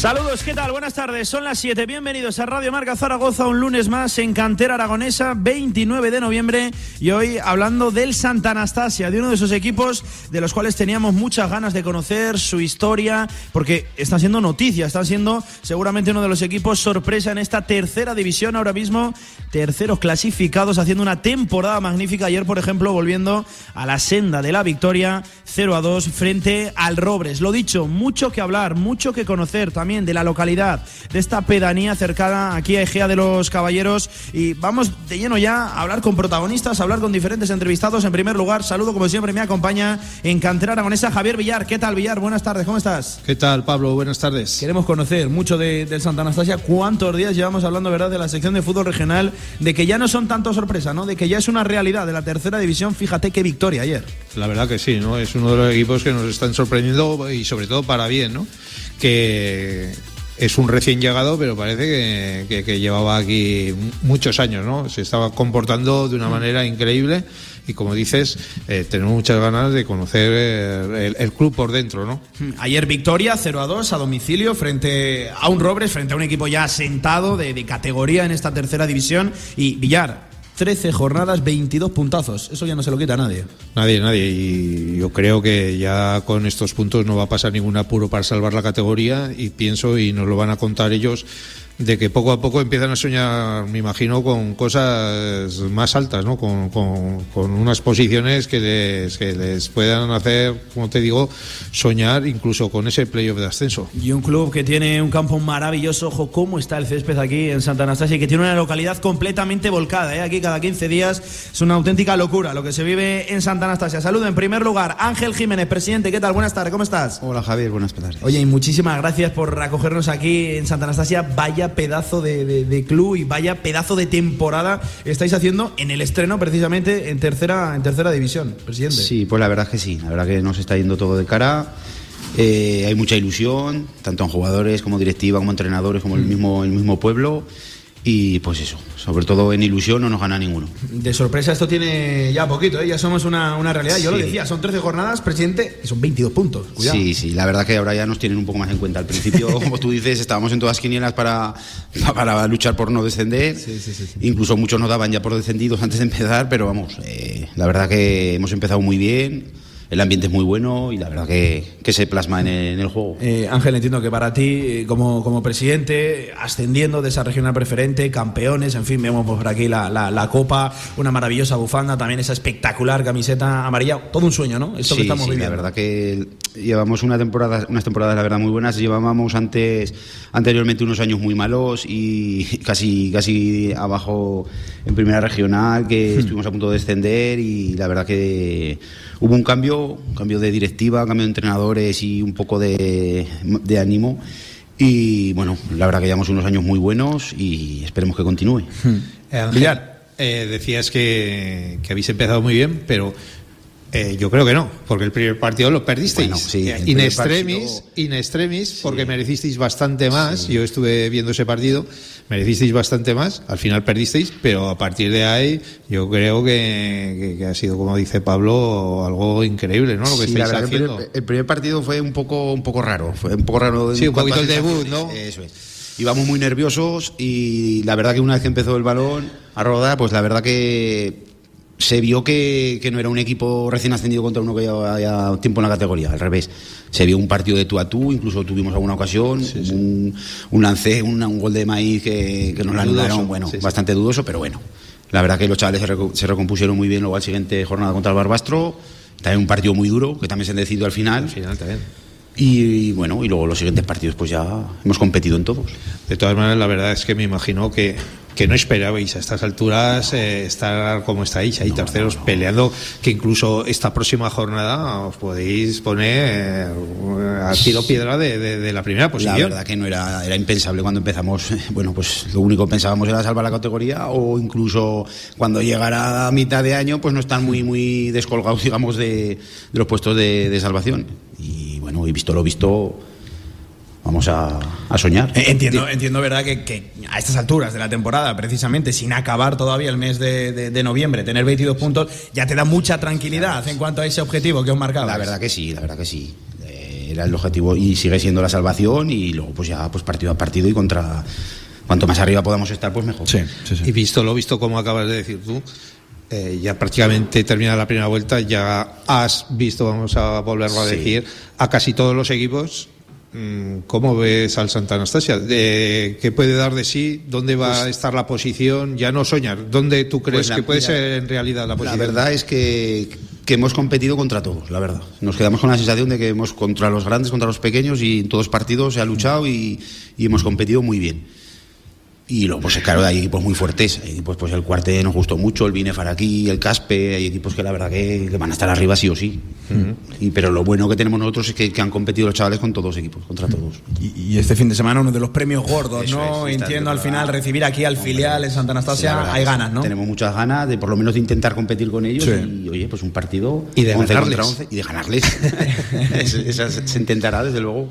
Saludos, ¿qué tal? Buenas tardes, son las 7. Bienvenidos a Radio Marca Zaragoza, un lunes más en Cantera Aragonesa, 29 de noviembre. Y hoy hablando del Santa Anastasia, de uno de esos equipos de los cuales teníamos muchas ganas de conocer su historia, porque está siendo noticia, está siendo seguramente uno de los equipos sorpresa en esta tercera división ahora mismo. Terceros clasificados, haciendo una temporada magnífica. Ayer, por ejemplo, volviendo a la senda de la victoria, 0 a 2 frente al Robres. Lo dicho, mucho que hablar, mucho que conocer también de la localidad, de esta pedanía cercana aquí a Egea de los Caballeros. Y vamos de lleno ya a hablar con protagonistas, a hablar con diferentes entrevistados. En primer lugar, saludo como siempre, me acompaña en Cantera Aragonesa Javier Villar. ¿Qué tal, Villar? Buenas tardes, ¿cómo estás? ¿Qué tal, Pablo? Buenas tardes. Queremos conocer mucho de, del Santa Anastasia. ¿Cuántos días llevamos hablando, verdad, de la sección de fútbol regional? De que ya no son tanto sorpresa, ¿no? De que ya es una realidad de la tercera división. Fíjate qué victoria ayer. La verdad que sí, ¿no? Es uno de los equipos que nos están sorprendiendo y sobre todo para bien, ¿no? Que es un recién llegado, pero parece que, llevaba aquí muchos años, ¿no? Se estaba comportando de una mm. manera increíble y como dices, eh, tenemos muchas ganas de conocer eh, el, club por dentro, ¿no? Mm. Ayer victoria 0 a 2 a domicilio frente a un Robres, frente a un equipo ya asentado de, de categoría en esta tercera división y Villar, 13 jornadas, 22 puntazos. Eso ya no se lo quita a nadie. Nadie, nadie. Y yo creo que ya con estos puntos no va a pasar ningún apuro para salvar la categoría y pienso, y nos lo van a contar ellos, de que poco a poco empiezan a soñar, me imagino, con cosas más altas, ¿no? Con, con, unas posiciones que les, que les puedan hacer, como te digo, soñar incluso con ese playoff de ascenso. Y un club que tiene un campo maravilloso, ojo, cómo está el césped aquí en Santa Anastasia, y que tiene una localidad completamente volcada, ¿eh? Aquí cada 15 días es una auténtica locura lo que se vive en Santa Anastasia. Saludo en primer lugar, Ángel Jiménez, presidente, ¿qué tal? Buenas tardes, ¿cómo estás? Hola Javier, buenas tardes. Oye, y muchísimas gracias por acogernos aquí en Santa Anastasia. Vaya pedazo de, club y vaya pedazo de temporada estáis haciendo en el estreno precisamente en tercera, en tercera división, presidente. Sí, pues la verdad es que sí, la verdad que nos está yendo todo de cara. Eh, hay mucha ilusión, tanto en jugadores como directiva, como entrenadores, como el mismo, el mismo pueblo. Y pues eso, sobre todo en ilusión no nos gana ninguno. De sorpresa esto tiene ya poquito, ¿eh? ya somos una, realidad. Yo lo decía, son 13 jornadas, presidente, y son 22 puntos. Sí, sí, la verdad que ahora ya nos tienen un poco más en cuenta. Al principio, como tú dices, estábamos en todas quinielas para, para luchar por no descender. Incluso muchos nos daban ya por descendidos antes de empezar, pero vamos, eh, la verdad que hemos empezado muy bien el ambiente es muy bueno y la verdad que, que se plasma en el, juego. Eh, Ángel, entiendo que para ti, eh, como, como presidente, ascendiendo de esa regional preferente, campeones, en fin, vemos por aquí la, la, copa, una maravillosa bufanda, también esa espectacular camiseta amarilla, todo un sueño, ¿no? Esto que estamos sí, La verdad que llevamos una temporada, unas temporadas, la verdad, muy buenas. Llevábamos antes, anteriormente unos años muy malos y casi, casi abajo en primera regional, que hmm. estuvimos a punto de descender y la verdad que hubo un cambio, un cambio de directiva, un cambio de entrenadores y un poco de, ánimo. Y bueno, la verdad que llevamos unos años muy buenos y esperemos que continúe. Hmm. Eh, eh, decías que, que habéis empezado muy bien, pero eh, yo creo que no, porque el primer partido lo perdisteis. in extremis, in extremis, porque merecisteis bastante más. Yo estuve viendo ese partido, merecisteis bastante más. Al final perdisteis, pero a partir de ahí, yo creo que, ha sido, como dice Pablo, algo increíble, ¿no? Lo que estáis haciendo. El primer, partido fue un poco, un poco raro, fue un poco raro. Sí, un poquito el debut, ¿no? Eso es. Íbamos muy nerviosos y la verdad que una vez que empezó el balón a rodar, pues la verdad que se vio que, que, no era un equipo recién ascendido contra uno que llevaba ya tiempo en la categoría, al revés. Se vio un partido de tú a tú, incluso tuvimos alguna ocasión, Un, un, lance, un, gol de maíz que, que nos lo anularon, bueno, bastante dudoso, pero bueno. La verdad que los chavales se, recompusieron muy bien luego al siguiente jornada contra el Barbastro. También un partido muy duro, que también se decidido al final. Al final también. Y, bueno, y luego los siguientes partidos pues ya hemos competido en todos. De todas maneras, la verdad es que me imagino que que no esperabais a estas alturas eh, estar como estáis ahí terceros peleando que incluso esta próxima jornada os podéis poner eh, a tiro piedra de, la primera posición. La verdad que no era, era impensable cuando empezamos. Bueno, pues lo único que pensábamos era salvar la categoría o incluso cuando llegara a mitad de año, pues no estar muy, muy descolgados, digamos, de, los puestos de, de salvación. Y bueno, he visto lo visto vamos a, soñar. Eh, entiendo, entiendo verdad, que, a estas alturas de la temporada, precisamente sin acabar todavía el mes de, noviembre, tener 22 puntos ya te da mucha tranquilidad en cuanto a ese objetivo que os marcaba. La verdad que sí, la verdad que sí. Eh, era el objetivo y sigue siendo la salvación y luego pues ya pues partido a partido y contra cuanto más arriba podamos estar pues mejor. Sí, Y visto lo visto como acabas de decir tú, eh, ya prácticamente termina la primera vuelta, ya has visto, vamos a volverlo a decir, a casi todos los equipos ¿Cómo ves al Santa Anastasia? ¿Qué puede dar de sí? ¿Dónde va pues a estar la posición? Ya no soñar. ¿Dónde tú crees pues que puede ser en realidad la posición? La verdad es que, que, hemos competido contra todos, la verdad. Nos quedamos con la sensación de que hemos contra los grandes, contra los pequeños y en todos los partidos se ha luchado y, y hemos competido muy bien. Y luego, pues claro, hay equipos muy fuertes. Hay equipos, pues el Cuarte nos gustó mucho, el Binefar aquí, el Caspe. Hay equipos que la verdad que, van a estar arriba sí o sí. y, pero lo bueno que tenemos nosotros es que, han competido los chavales con todos los equipos, contra todos. Y, este fin de semana uno de los premios gordos, ¿no? Entiendo al final recibir aquí al filial en Santa Anastasia. hay ganas, ¿no? Tenemos muchas ganas de por lo menos de intentar competir con ellos. Y oye, pues un partido. Y de ganarles. y de ganarles. Esa se intentará, desde luego.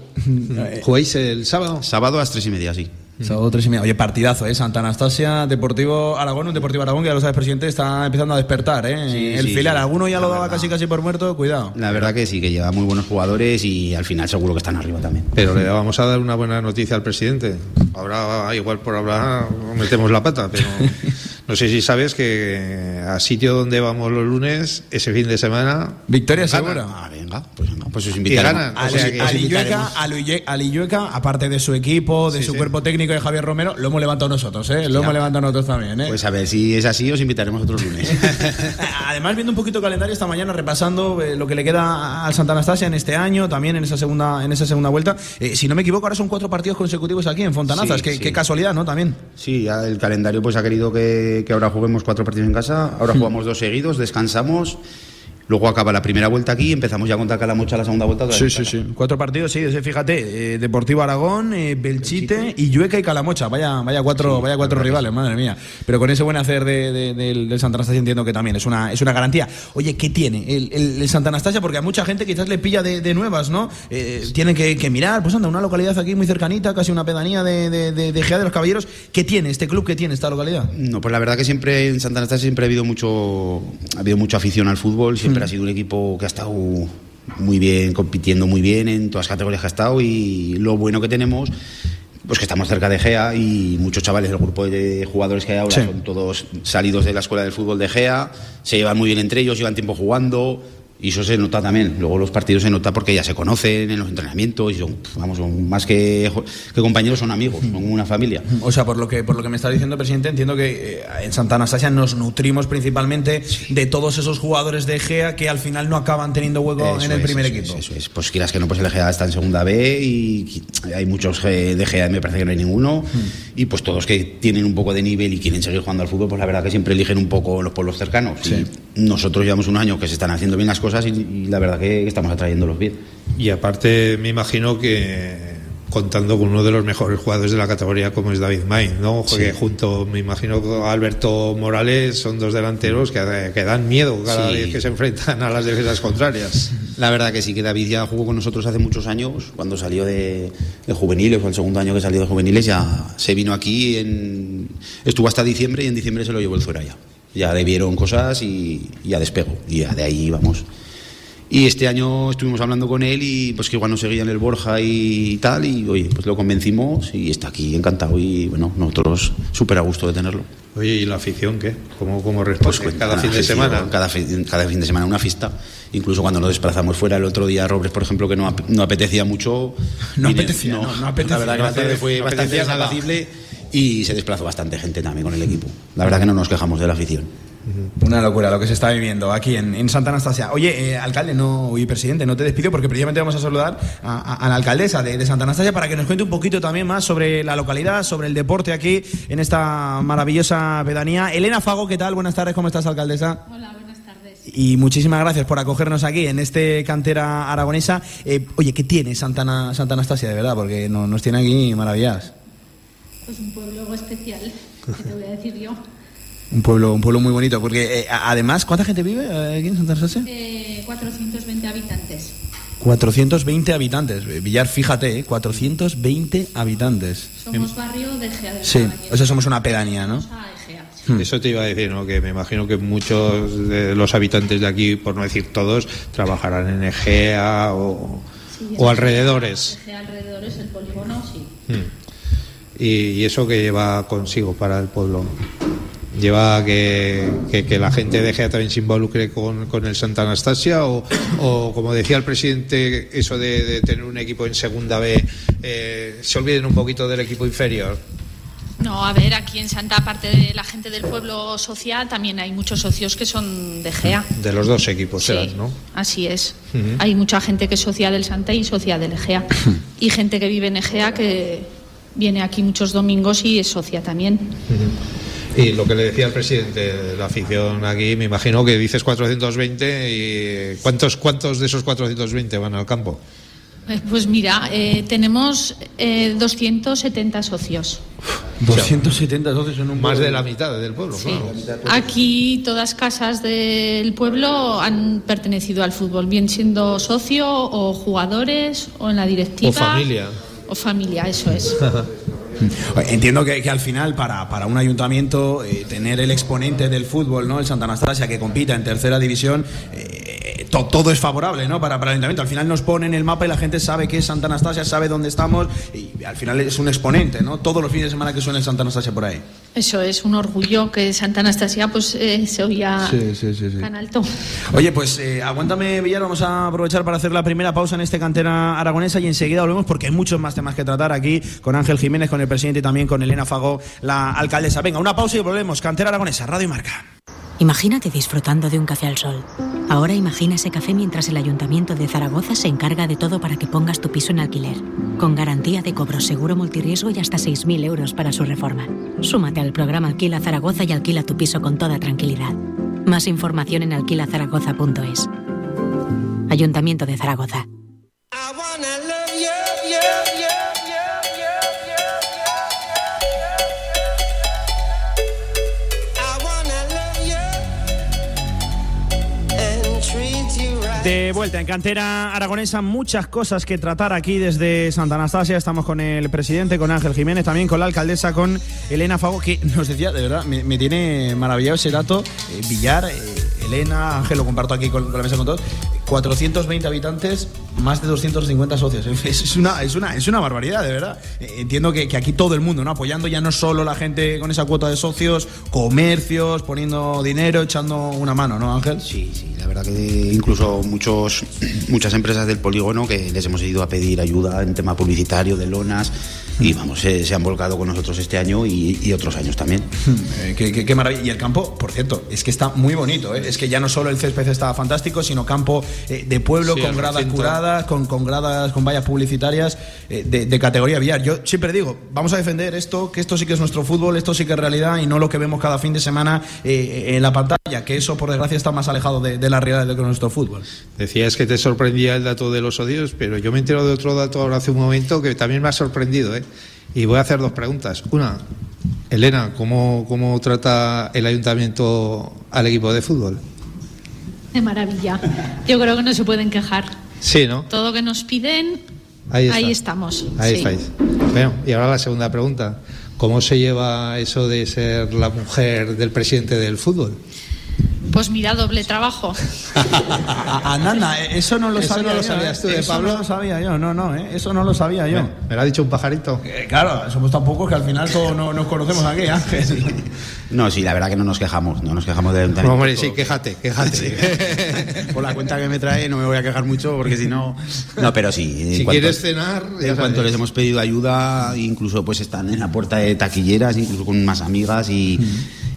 ¿Jugáis el sábado? Sábado a las tres y media, sí. Sábado tres y media. Oye, partidazo, ¿eh? Santa Anastasia, Deportivo Aragón, un Deportivo Aragón que ya lo sabes, presidente, está empezando a despertar, ¿eh? el filial, alguno ya lo daba casi casi por muerto, cuidado. La verdad que sí, que lleva muy buenos jugadores y al final seguro que están arriba también. Pero le vamos a dar una buena noticia al presidente. Ahora, igual por hablar, metemos la pata, pero no sé si sabes que a sitio donde vamos los lunes, ese fin de semana. Victoria segura. Ah, venga, pues venga, pues os invitaremos. A aparte de su equipo, de su cuerpo técnico de Javier Romero, lo hemos levantado nosotros, ¿eh? Lo hemos levantado nosotros también, ¿eh? Pues a ver, si es así, os invitaremos otros lunes. Además, viendo un poquito el calendario esta mañana, repasando eh, lo que le queda al Santa Anastasia en este año, también en esa segunda, en esa segunda vuelta. Eh, si no me equivoco, ahora son cuatro partidos consecutivos aquí en Fontanazas. qué, casualidad, ¿no? También. Sí, ya el calendario pues ha querido que, que ahora juguemos cuatro partidos en casa. Ahora hmm. jugamos dos seguidos, descansamos Luego acaba la primera vuelta aquí y empezamos ya contra Calamocha la segunda vuelta. Sí, sí, sí. Cuatro partidos, sí, fíjate. Eh, Deportivo Aragón, eh, Belchite, y Llueca y Calamocha. Vaya, vaya cuatro, vaya cuatro rivales, madre mía. Pero con ese buen hacer de, del, Santa Anastasia entiendo que también es una, es una garantía. Oye, ¿qué tiene el, el, Santa Anastasia? Porque a mucha gente quizás le pilla de, nuevas, ¿no? Eh, tienen que, mirar, pues anda, una localidad aquí muy cercanita, casi una pedanía de, de, de, Gea de los Caballeros. ¿Qué tiene este club? ¿Qué tiene esta localidad? No, pues la verdad que siempre en Santa Anastasia siempre ha habido mucho, ha habido mucha afición al fútbol, siempre mm. Ha sido un equipo que ha estado muy bien, compitiendo muy bien en todas las categorías que ha estado y lo bueno que tenemos pues que estamos cerca de GEA y muchos chavales del grupo de jugadores que hay ahora son todos salidos de la escuela del fútbol de GEA, se llevan muy bien entre ellos, llevan tiempo jugando, y eso se nota también. Luego los partidos se nota porque ya se conocen en los entrenamientos y son, vamos, más que, que compañeros, son amigos, son una familia. O sea, por lo que, por lo que me está diciendo, presidente, entiendo que eh, en Santa Anastasia nos nutrimos principalmente de todos esos jugadores de Egea que al final no acaban teniendo hueco en el primer equipo. Eso es, pues quieras que no, pues el Egea está en segunda B y hay muchos de Egea, me parece que no hay ninguno. Y pues todos que tienen un poco de nivel y quieren seguir jugando al fútbol, pues la verdad que siempre eligen un poco los pueblos cercanos. nosotros llevamos un año que se están haciendo bien las cosas y, la verdad que estamos atrayéndolos bien. Y aparte me imagino que contando con uno de los mejores jugadores de la categoría como es David Main, ¿no? Porque junto, me imagino, Alberto Morales son dos delanteros que, dan miedo cada vez que se enfrentan a las defensas contrarias. La verdad que sí, que David ya jugó con nosotros hace muchos años, cuando salió de, juveniles, fue el segundo año que salió de juveniles, ya se vino aquí, en, estuvo hasta diciembre y en diciembre se lo llevó el fuera ya. Ya le vieron cosas y ya despegó, y ya de ahí vamos. Y este año estuvimos hablando con él y pues que igual no seguía en el Borja y tal y oye, pues lo convencimos y está aquí encantado y bueno, nosotros súper a gusto de tenerlo. Oye, ¿y la afición qué? ¿Cómo, cómo responde? Pues, cada fin de semana. Cada, cada fin de semana una fiesta. Incluso cuando nos desplazamos fuera, el otro día Robles, por ejemplo, que no, no apetecía mucho. No apetecía, no, no, apetecía. La verdad que fue bastante y se desplazó bastante gente también con el equipo. La verdad que no nos quejamos de la afición. Una locura lo que se está viviendo aquí en, Santa Anastasia. Oye, eh, alcalde no, y presidente, no te despido porque precisamente vamos a saludar a, la alcaldesa de, Santa Anastasia para que nos cuente un poquito también más sobre la localidad, sobre el deporte aquí en esta maravillosa pedanía. Elena Fago, ¿qué tal? Buenas tardes, ¿cómo estás, alcaldesa? Hola, buenas tardes. Y muchísimas gracias por acogernos aquí en este cantera aragonesa. Eh, oye, ¿qué tiene Santa, Santa Anastasia de verdad? Porque nos tiene aquí maravillas. Pues un pueblo especial, ¿qué te voy a decir yo? Un pueblo, un pueblo muy bonito, porque eh, además, ¿cuánta gente vive aquí en Santa Rosa? Eh, 420 habitantes. 420 habitantes. Villar, fíjate, ¿eh? 420 habitantes. Somos barrio de Egea del Sí, o sea, somos una pedanía, ¿no? Somos a Egea. Hmm. Eso te iba a decir, ¿no? Que me imagino que muchos de los habitantes de aquí, por no decir todos, trabajarán en Egea o, Sí, o es- alrededores. Egea alrededores, el polígono, sí. Mm. Y, y eso que lleva consigo para el pueblo. Lleva que, que, que la gente de Egea también se involucre con, con el Santa Anastasia o, o, como decía el presidente, eso de, de tener un equipo en segunda B, eh, se olviden un poquito del equipo inferior. No, a ver, aquí en Santa, aparte de la gente del pueblo social, también hay muchos socios que son de GEA. De los dos equipos Sí, ¿no? así es. Hay mucha gente que es socia del Santa y socia del Egea. y gente que vive en Egea que viene aquí muchos domingos y es socia también. Y lo que le decía el presidente, la afición aquí, me imagino que dices 420 y ¿cuántos, cuántos de esos 420 van al campo? Eh, Pues mira, eh, tenemos eh, 270 socios. 270 socios en un Más pueblo. de la mitad del pueblo, Sí. claro. Aquí todas casas del pueblo han pertenecido al fútbol, bien siendo socio o jugadores o en la directiva. O familia. O familia, eso es. Entiendo que, que al final, para, para un ayuntamiento, eh, tener el exponente del fútbol, ¿no? El Santa Anastasia, que compita en tercera división, eh, to- todo es favorable, ¿no? Para, para el ayuntamiento. Al final nos ponen el mapa y la gente sabe que es Santa Anastasia, sabe dónde estamos y al final es un exponente, ¿no? Todos los fines de semana que suena el Santa Anastasia por ahí. Eso es un orgullo que Santa Anastasia pues eh, se oía Sí, sí, sí, sí. tan alto. Oye, pues eh, aguántame, Villar, vamos a aprovechar para hacer la primera pausa en este cantera aragonesa y enseguida volvemos porque hay muchos más temas que tratar aquí con Ángel Jiménez, con el presidente y también con Elena Fago, la alcaldesa. Venga, una pausa y volvemos. Cantera aragonesa, Radio y Marca. Imagínate disfrutando de un café al sol. Ahora imagina ese café mientras el Ayuntamiento de Zaragoza se encarga de todo para que pongas tu piso en alquiler, con garantía de cobro seguro multirriesgo y hasta 6.000 euros para su reforma. Súmate al programa Alquila Zaragoza y alquila tu piso con toda tranquilidad. Más información en alquilazaragoza.es. Ayuntamiento de Zaragoza. De vuelta en cantera aragonesa, muchas cosas que tratar aquí desde Santa Anastasia. Estamos con el presidente, con Ángel Jiménez, también con la alcaldesa, con Elena Fago, que nos decía, de verdad, me, tiene maravillado ese dato. eh, Villar, eh, Elena, Ángel, lo comparto aquí con la mesa con todos. 420 habitantes, más de 250 socios. Es, una, es, una, es una barbaridad, de verdad. Eh, Entiendo que, que aquí todo el mundo, ¿no? Apoyando ya no solo la gente con esa cuota de socios, comercios, poniendo dinero, echando una mano, ¿no, Ángel? Sí, sí, la verdad que incluso muchos, muchas empresas del polígono que les hemos ido a pedir ayuda en tema publicitario, de lonas, y vamos, se, se han volcado con nosotros este año y, y otros años también. Eh, qué, qué- qué maravilla. Y el campo, por cierto, es que está muy bonito. ¿eh? Es que ya no solo el césped está fantástico, sino campo eh, de pueblo, Sí, con gradas recinto. curadas, con, con gradas, con vallas publicitarias eh, de, de categoría billar. Yo siempre digo, vamos a defender esto, que esto sí que es nuestro fútbol, esto sí que es realidad y no lo que vemos cada fin de semana eh, en la pantalla, que eso, por desgracia, está más alejado de, de la realidad de lo que es nuestro fútbol. Decías que te sorprendía el dato de los odios, pero yo me entero de otro dato ahora hace un momento que también me ha sorprendido. ¿eh? Y voy a hacer dos preguntas. Una, Elena, ¿cómo, ¿cómo trata el ayuntamiento al equipo de fútbol? De maravilla. Yo creo que no se pueden quejar. Sí, ¿no? Todo que nos piden, Ahí, estamos. Ahí sí. estáis. Bueno, y ahora la segunda pregunta. ¿Cómo se lleva eso de ser la mujer del presidente del fútbol? Pues mira, doble trabajo. Ananda, eso no lo Eso sabía no lo yo, sabías ¿eh? tú de Eso Pablo. no lo sabía yo, no, no, ¿eh? eso no lo sabía yo. Me lo ha dicho un pajarito. Eh, claro, somos tan pocos que al final todos no, nos conocemos aquí, Ángel. No, sí, la verdad que no nos quejamos, no nos quejamos del ayuntamiento. Hombre, sí, quéjate, quéjate. Por la cuenta que me trae no me voy a quejar mucho porque si no... No, pero sí. en Si cuanto- quieres cenar, En cuanto les hemos pedido ayuda, incluso pues están en la puerta de taquilleras, incluso con más amigas y,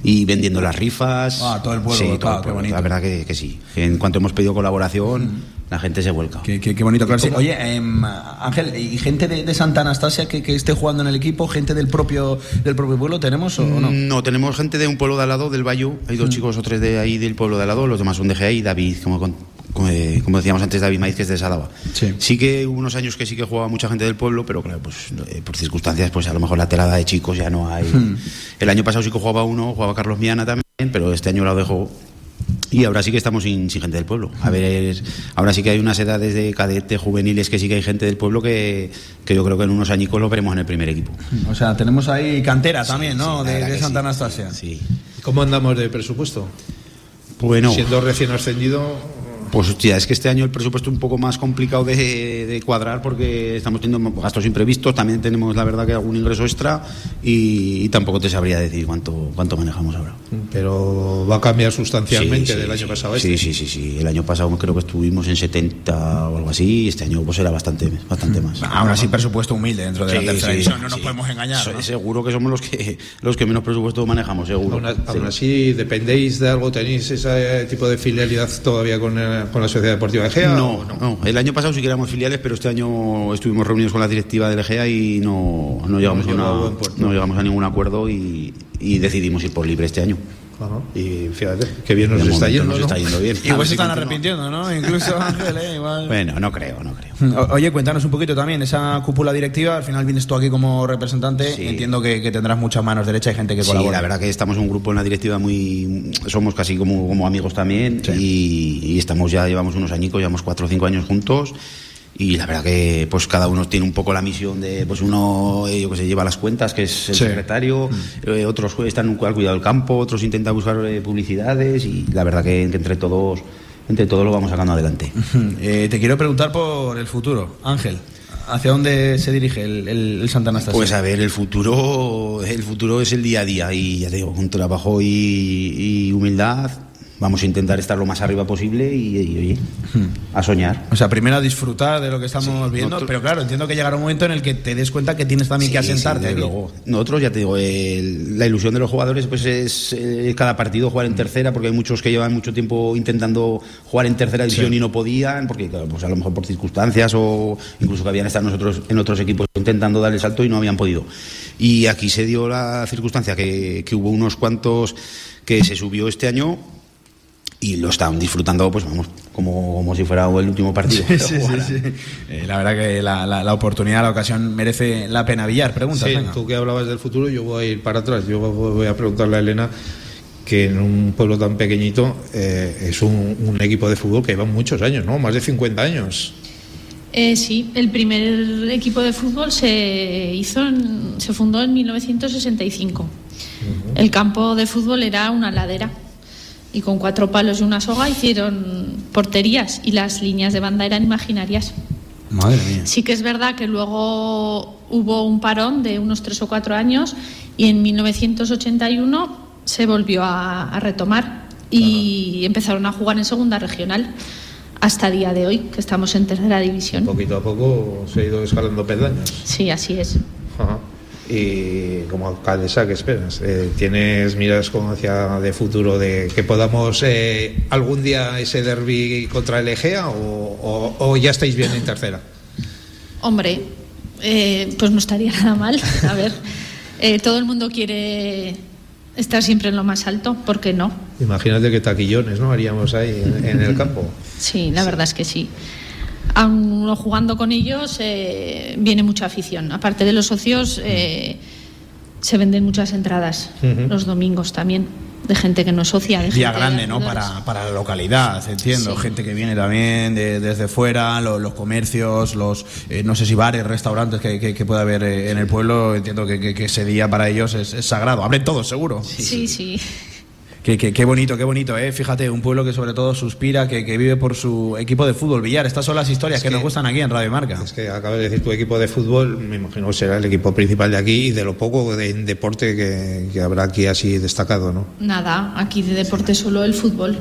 y vendiendo las rifas. Ah, todo el pueblo, Sí, todo el qué pueblo. bonito. La verdad que, que sí. En cuanto hemos pedido colaboración, la gente se vuelca. Qué, qué- qué bonito, claro. sí. Oye, em, Ángel, ¿y gente de, de Santa Anastasia que, que esté jugando en el equipo? ¿Gente del propio, del propio pueblo tenemos o, o no? No, tenemos gente de un pueblo de al lado, del Bayo. Hay dos chicos o tres de ahí del pueblo de al lado, los demás son de GEA y David, como, con- como, eh, como decíamos antes, David Maíz, que es de Sadaba. Sí. que hubo unos años que sí que jugaba mucha gente del pueblo, pero claro, pues eh, por circunstancias, pues a lo mejor la telada de chicos ya no hay. El año pasado sí que jugaba uno, jugaba Carlos Miana también, pero este año lo dejó Y ahora sí que estamos sin, sin, gente del pueblo. A ver, ahora sí que hay unas edades de cadete juveniles que sí que hay gente del pueblo que, que yo creo que en unos añicos lo veremos en el primer equipo. O sea, tenemos ahí cantera también, ¿no? de, de Santa Anastasia. Sí. ¿Cómo andamos de presupuesto? Bueno. Siendo recién ascendido, pues hostia, es que este año el presupuesto es un poco más complicado de, cuadrar porque estamos teniendo gastos imprevistos, también tenemos la verdad que algún ingreso extra y, tampoco te sabría decir cuánto, cuánto manejamos ahora. Pero va a cambiar sustancialmente del año pasado. Este. Sí, sí, sí, sí. El año pasado creo que estuvimos en 70 o algo así y este año pues era bastante, bastante más. Aún así presupuesto humilde dentro de la tercera división, no nos podemos engañar. Seguro que somos los que los que menos presupuesto manejamos, seguro. Aún, así, ¿dependéis de algo? ¿Tenéis ese tipo de filialidad todavía con el con la Sociedad Deportiva de Gea? No, no, El año pasado sí que éramos filiales, pero este año estuvimos reunidos con la directiva de Gea y no, no llegamos, a, no llegamos a ningún acuerdo y, y decidimos ir por libre este año. Y fíjate, que bien nos está yendo. Nos está yendo bien. Igual se están arrepintiendo, ¿no? Incluso Ángel, ¿eh? Igual. Bueno, no creo, no creo. oye, cuéntanos un poquito también, esa cúpula directiva, al final vienes tú aquí como representante, entiendo que, tendrás muchas manos derechas y gente que colabora. Sí, la verdad que estamos un grupo en la directiva muy... Somos casi como, como amigos también y, y, estamos ya, llevamos unos añicos, llevamos cuatro o cinco años juntos y la verdad que pues cada uno tiene un poco la misión de pues uno eh, yo que se lleva las cuentas que es el secretario mm. eh, otros están al cuidado del campo otros intentan buscar eh, publicidades y la verdad que entre todos entre todos lo vamos sacando adelante te quiero preguntar por el futuro Ángel ¿Hacia dónde se dirige el, el, Santa Anastasia? Pues a ver, el futuro, el futuro es el día a día y ya te digo, con trabajo y humildad vamos a intentar estar lo más arriba posible y, oye, a soñar. O sea, primero a disfrutar de lo que estamos viendo, pero claro, entiendo que llegará un momento en el que te des cuenta que tienes también que asentarte. luego. Nosotros, ya te digo, la ilusión de los jugadores pues es eh, cada partido jugar en tercera, porque hay muchos que llevan mucho tiempo intentando jugar en tercera división y no podían, porque pues a lo mejor por circunstancias o incluso que habían estado nosotros en otros equipos intentando dar el salto y no habían podido. Y aquí se dio la circunstancia que, que hubo unos cuantos que se subió este año y lo estaban disfrutando, pues vamos, como, como si fuera el último partido. Sí, sí, sí, eh, la verdad que la, la, oportunidad, la ocasión merece la pena. Villar, pregunta. Sí, tú que hablabas del futuro, yo voy a ir para atrás. Yo voy a preguntarle a Elena que en un pueblo tan pequeñito eh, es un, un, equipo de fútbol que lleva muchos años, ¿no? Más de 50 años. Eh, sí, el primer equipo de fútbol se hizo, se fundó en 1965. El campo de fútbol era una ladera y con cuatro palos y una soga hicieron porterías y las líneas de banda eran imaginarias. Madre mía. Sí que es verdad que luego hubo un parón de unos tres o cuatro años y en 1981 se volvió a, retomar y empezaron a jugar en segunda regional hasta día de hoy, que estamos en tercera división. Poquito a poco se ha ido escalando peldaños. Sí, así es. Ajá y como alcaldesa, ¿qué esperas? Eh, ¿Tienes miras como hacia de futuro de que podamos eh, algún día ese derby contra el Egea o, ya estáis bien en tercera? Hombre, eh, pues no estaría nada mal. A ver, todo el mundo quiere estar siempre en lo más alto, ¿por qué no? Imagínate qué taquillones, ¿no? Haríamos ahí en el campo. Sí, la verdad es que sí aún jugando con ellos eh, viene mucha afición. Aparte de los socios, eh, se venden muchas entradas los domingos también de gente que no es socia. De Día grande, ¿no? Para, para, la localidad, entiendo. Gente que viene también desde fuera, los, comercios, los, eh, no sé si bares, restaurantes que, que, pueda haber en el pueblo. Entiendo que, ese día para ellos es, es sagrado. Abren todos, seguro. sí. sí. Qué, qué, bonito, qué bonito, ¿eh? Fíjate, un pueblo que sobre todo suspira, que, vive por su equipo de fútbol. Villar, estas son las historias que, nos gustan aquí en Radio Marca. Es que acabas de decir tu equipo de fútbol, me imagino que será el equipo principal de aquí y de lo poco de deporte que, habrá aquí así destacado, ¿no? Nada, aquí de deporte solo el fútbol,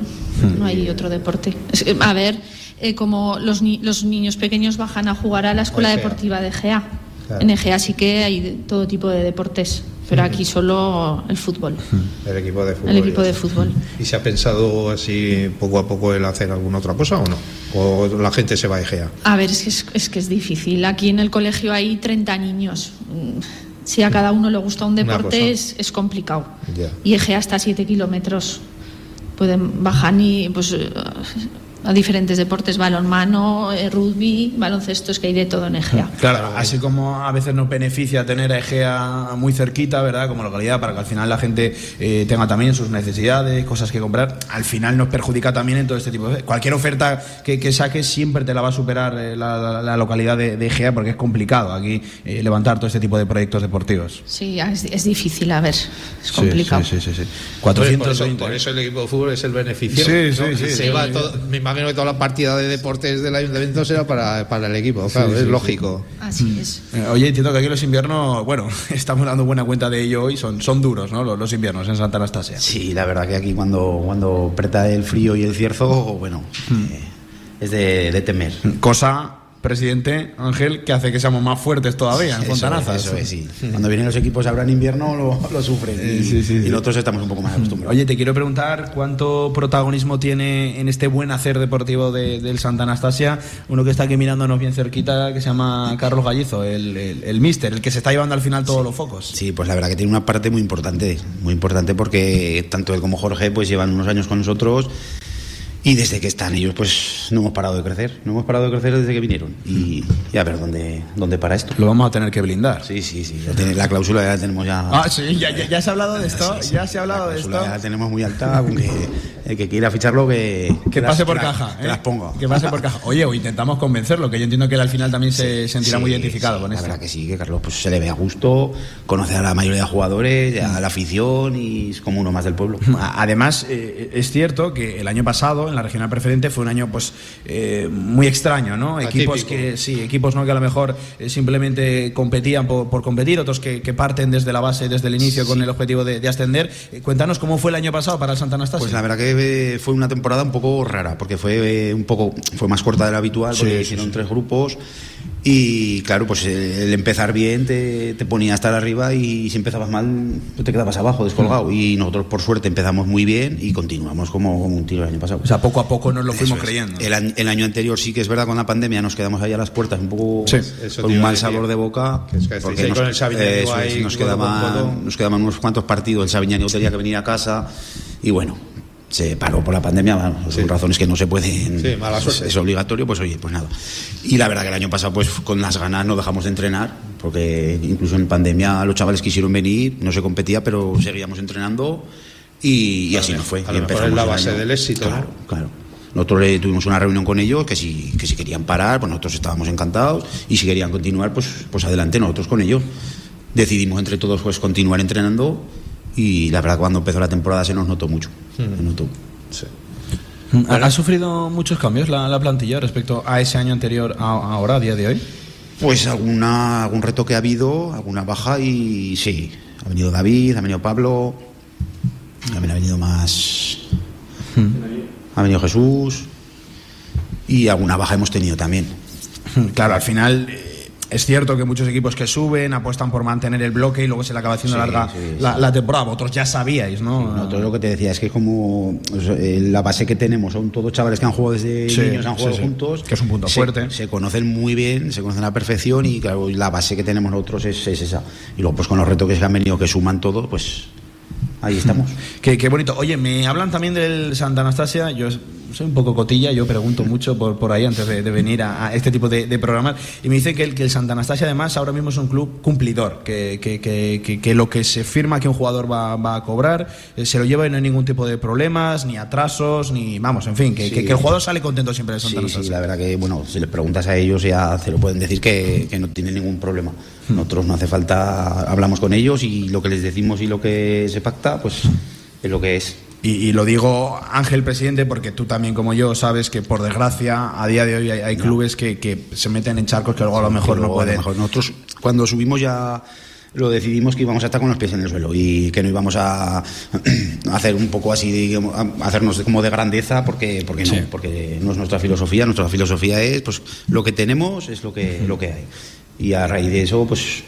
no hay otro deporte. a ver, eh, como los, los niños pequeños bajan a jugar a la escuela deportiva de GEA. En EGEA sí que hay todo tipo de deportes pero aquí solo el fútbol. El equipo de fútbol. El equipo de fútbol. ¿Y se ha pensado así poco a poco el hacer alguna otra cosa o no? ¿O la gente se va a Egea? A ver, es que es, que es difícil. Aquí en el colegio hay 30 niños. Si a cada uno le gusta un deporte es, es, complicado. Y Egea hasta 7 kilómetros. Pueden bajar y pues a diferentes deportes, balonmano, eh, rugby, baloncesto, es que hay de todo en Egea. Claro, así como a veces nos beneficia tener a Egea muy cerquita, ¿verdad? Como localidad, para que al final la gente eh, tenga también sus necesidades, cosas que comprar, al final nos perjudica también en todo este tipo de... Cualquier oferta que, que saques siempre te la va a superar eh, la, localidad de, Egea porque es complicado aquí levantar todo este tipo de proyectos deportivos. Sí, es, difícil, a ver, es complicado. Sí, sí, sí. 420. Por eso, el equipo de fútbol es el beneficio. Sí, sí, sí. Se va todo, imagino que toda la partida de deportes del ayuntamiento será para, para el equipo, claro, es lógico. Así es. Eh, oye, entiendo que aquí los inviernos, bueno, estamos dando buena cuenta de ello hoy, son, son duros, ¿no? Los, inviernos en Santa Anastasia. Sí, la verdad que aquí cuando, cuando aprieta el frío y el cierzo, bueno, hmm. eh, es de, de temer. Cosa presidente Ángel, que hace que seamos más fuertes todavía en Fontanazas. Eso es, sí. Cuando vienen los equipos ahora en invierno lo, sufren y, nosotros estamos un poco más acostumbrados. Oye, te quiero preguntar cuánto protagonismo tiene en este buen hacer deportivo del Santa Anastasia uno que está aquí mirándonos bien cerquita, que se llama Carlos Gallizo, el, el, mister, el que se está llevando al final todos los focos. Sí, pues la verdad que tiene una parte muy importante, muy importante porque tanto él como Jorge pues llevan unos años con nosotros y desde que están ellos, pues no hemos parado de crecer. No hemos parado de crecer desde que vinieron. Y, a ver dónde, dónde para esto. Lo vamos a tener que blindar. Sí, sí, sí. la cláusula ya la tenemos ya. Ah, sí, ya, ya, se ha hablado de esto. Ya se ha hablado de esto. Ya la tenemos muy alta. Aunque el que quiera ficharlo, que. Que, pase por caja. Que las ¿eh? ponga. Que pase por caja. Oye, o intentamos convencerlo, que yo entiendo que él al final también se sentirá muy identificado con esto. La verdad que sí, que Carlos pues, se le ve a gusto, conoce a la mayoría de jugadores, a la afición y es como uno más del pueblo. Además, eh, es cierto que el año pasado, en la regional preferente, fue un año pues eh, muy extraño, ¿no? Equipos que sí, equipos no que a lo mejor eh, simplemente competían por, competir, otros que, parten desde la base, desde el inicio con el objetivo de, ascender. Eh, cuéntanos cómo fue el año pasado para el Santa Anastasia. Pues la verdad que fue una temporada un poco rara, porque fue un poco fue más corta de la habitual, porque hicieron tres grupos. Y claro, pues el empezar bien te, te, ponía a estar arriba y si empezabas mal pues te quedabas abajo, descolgado. Mm. Y nosotros, por suerte, empezamos muy bien y continuamos como, un tiro el año pasado. O sea, poco a poco nos lo fuimos creyendo. El, el, año anterior sí que es verdad, con la pandemia nos quedamos ahí a las puertas un poco con un mal sabor de boca. porque nos, nos, quedaban, nos quedaban unos cuantos partidos. El Sabiñani tenía que venir a casa y bueno, se paró por la pandemia, son razones que no se pueden, es, obligatorio, pues oye, pues nada. Y la verdad que el año pasado, pues con las ganas no dejamos de entrenar, porque incluso en pandemia los chavales quisieron venir, no se competía, pero seguíamos entrenando y, así no fue. A y la base del éxito. Claro, claro. Nosotros tuvimos una reunión con ellos que si, que si querían parar, pues nosotros estábamos encantados y si querían continuar, pues, pues adelante nosotros con ellos. Decidimos entre todos pues continuar entrenando y la verdad cuando empezó la temporada se nos notó mucho. ¿Ha, sufrido muchos cambios la, plantilla respecto a ese año anterior a, ahora, a día de hoy? Pues alguna, algún reto que ha habido, alguna baja y sí. Ha venido David, ha venido Pablo, también ha venido más. Ha venido Jesús y alguna baja hemos tenido también. Claro, al final es cierto que muchos equipos que suben apuestan por mantener el bloque y luego se le acaba haciendo larga La, temporada. Vosotros ya sabíais, ¿no? todo lo que te decía es que como eh, la base que tenemos son todos chavales que han jugado desde niños, han jugado juntos. Que es un punto fuerte. Se conocen muy bien, se conocen a la perfección y claro, la base que tenemos nosotros es, esa. Y luego pues con los retos que se han venido, que suman todos, pues ahí estamos. qué, qué bonito. Oye, me hablan también del Santa Anastasia. Yo soy un poco cotilla, yo pregunto mucho por, por ahí antes de, venir a, este tipo de, programas y me dicen que el, que el Santa Anastasia además ahora mismo es un club cumplidor, que, que, que, que lo que se firma que un jugador va, va a cobrar eh, se lo lleva y no hay ningún tipo de problemas, ni atrasos, ni vamos, en fin, que, el jugador sale contento siempre de Santa Anastasia. Sí, la verdad que, bueno, si les preguntas a ellos ya se lo pueden decir que, no tienen ningún problema. Hmm. Nosotros no hace falta, hablamos con ellos y lo que les decimos y lo que se pacta, pues es lo que es. Y, lo digo, Ángel, presidente, porque tú también, como yo, sabes que por desgracia a día de hoy hay, clubes que, se meten en charcos que luego a lo mejor no pueden. Nosotros, cuando subimos ya lo decidimos que íbamos a estar con los pies en el suelo y que no íbamos a, hacer un poco así, digamos, a hacernos como de grandeza, porque, porque no, porque no es nuestra filosofía. Nuestra filosofía es, pues, lo que tenemos es lo que, lo que hay. Y a raíz de eso, pues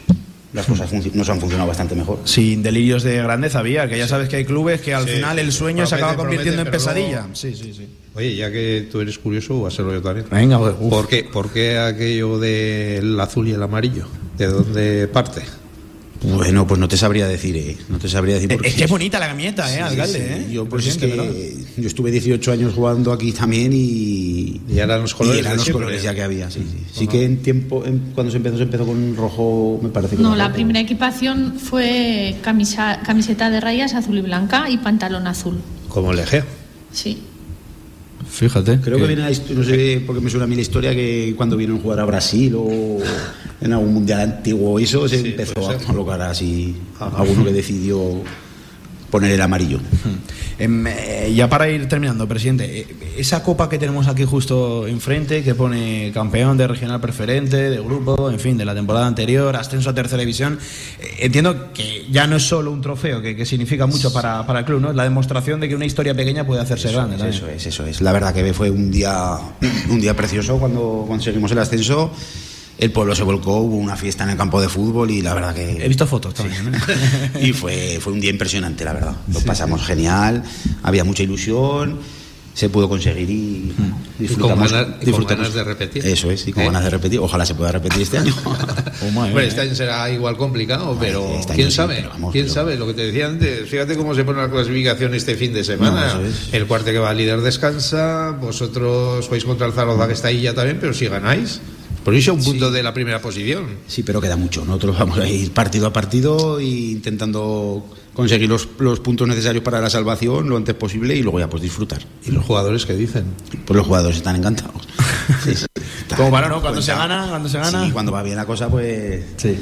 las cosas nos han funcionado bastante mejor. Sin delirios de grandeza había, que ya sabes que hay clubes que al final el sueño se acaba convirtiendo en pesadilla. Sí, sí, sí. Oye, ya que tú eres curioso, voy a hacerlo yo también. Venga, pues, ¿Por qué, ¿Por qué aquello del azul y el amarillo? ¿De dónde parte? Bueno, pues no te sabría decir, ¿eh? No te sabría decir. Es que es bonita la camiseta, ¿eh, alcalde? ¿eh? Yo, pues es que yo estuve 18 años jugando aquí también y. Y eran los colores, eran los colores ya que había, sí. sí. Sí que en tiempo, en, cuando se empezó, se empezó con rojo, me parece que No, la primera equipación fue camisa, camiseta de rayas azul y blanca y pantalón azul. Como el Egea. Sí. Fíjate. Creo que, viene, no sé porque me suena a mí la historia que cuando vieron a jugar a Brasil o en algún mundial antiguo eso se Sí, empezó a colocar así alguno que decidió poner el amarillo. Em, eh, ya para ir terminando, presidente, eh, esa copa que tenemos aquí justo enfrente, que pone campeón de regional preferente, de grupo, en fin, de la temporada anterior, ascenso a tercera división, eh, entiendo que ya no es solo un trofeo, que, que significa mucho para, para el club, ¿no? Es la demostración de que una historia pequeña puede hacerse Eso grande. es, eso es, eso es. La verdad que fue un día, un día precioso cuando conseguimos el ascenso. El pueblo se volcó, hubo una fiesta en el campo de fútbol y la verdad que... He visto fotos también. ¿eh? y fue, fue un día impresionante, la verdad. Lo pasamos genial, había mucha ilusión, se pudo conseguir y disfrutamos. ganas- y con disfrutamos. ganas de repetir. Eso es, y con ¿Eh? ganas de repetir. Ojalá se pueda repetir este año. Oh, mía, este año será igual complicado, pero este quién sí, sabe, pero vamos, quién pero- sabe, lo que te decía antes, fíjate cómo se pone la clasificación este fin de semana. No, es. El cuarto que va líder descansa, vosotros vais contra el Zaragoza que está ahí ya también, pero si ganáis, ponéis a un punto de la primera posición. Sí, pero queda mucho. Nosotros vamos a ir partido a partido e intentando conseguir los, los puntos necesarios para la salvación lo antes posible y luego ya pues disfrutar. ¿Y los jugadores qué dicen? Pues los jugadores están encantados. Sí, sí. Como para, ¿no? Cuando Cuenta. se gana, cuando se gana. Sí, cuando va bien la cosa, pues Sí.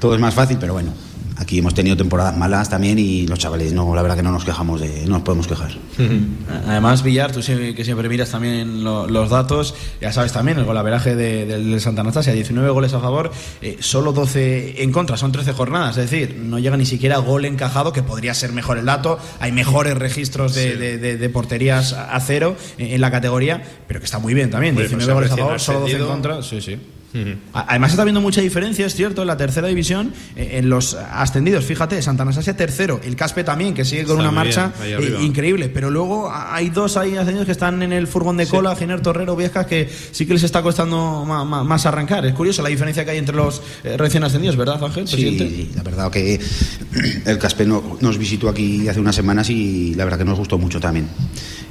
todo es más fácil, pero bueno. Aquí hemos tenido temporadas malas también y los chavales, no, la verdad que no nos quejamos de, no nos podemos quejar. Además, Villar, tú que siempre miras también lo- los datos, ya sabes también el golaveraje de, del de Santa Anastasia, 19 goles a favor, eh, solo 12 en contra, son 13 jornadas, es decir, no llega ni siquiera gol encajado, que podría ser mejor el dato, hay mejores registros de, de- de- de porterías a cero en, en la categoría, pero que está muy bien también, 19 pues goles a favor, solo 12 en contra, sí, sí. Además está habiendo mucha diferencia, es cierto, en la tercera división, eh, en los ascendidos. Fíjate, Santa Anastasia tercero, el Caspe también, que sigue con Está una marcha bien, eh, increíble. Pero luego hay dos ahí ascendidos que están en el furgón de cola, Giner Torrero, Viescas, que sí que les está costando más, arrancar. Es curioso la diferencia que hay entre los eh, recién ascendidos, ¿verdad, Ángel? Sí, presidente? sí, la verdad que el Caspe no- nos visitó aquí hace unas semanas y la verdad que nos gustó mucho también.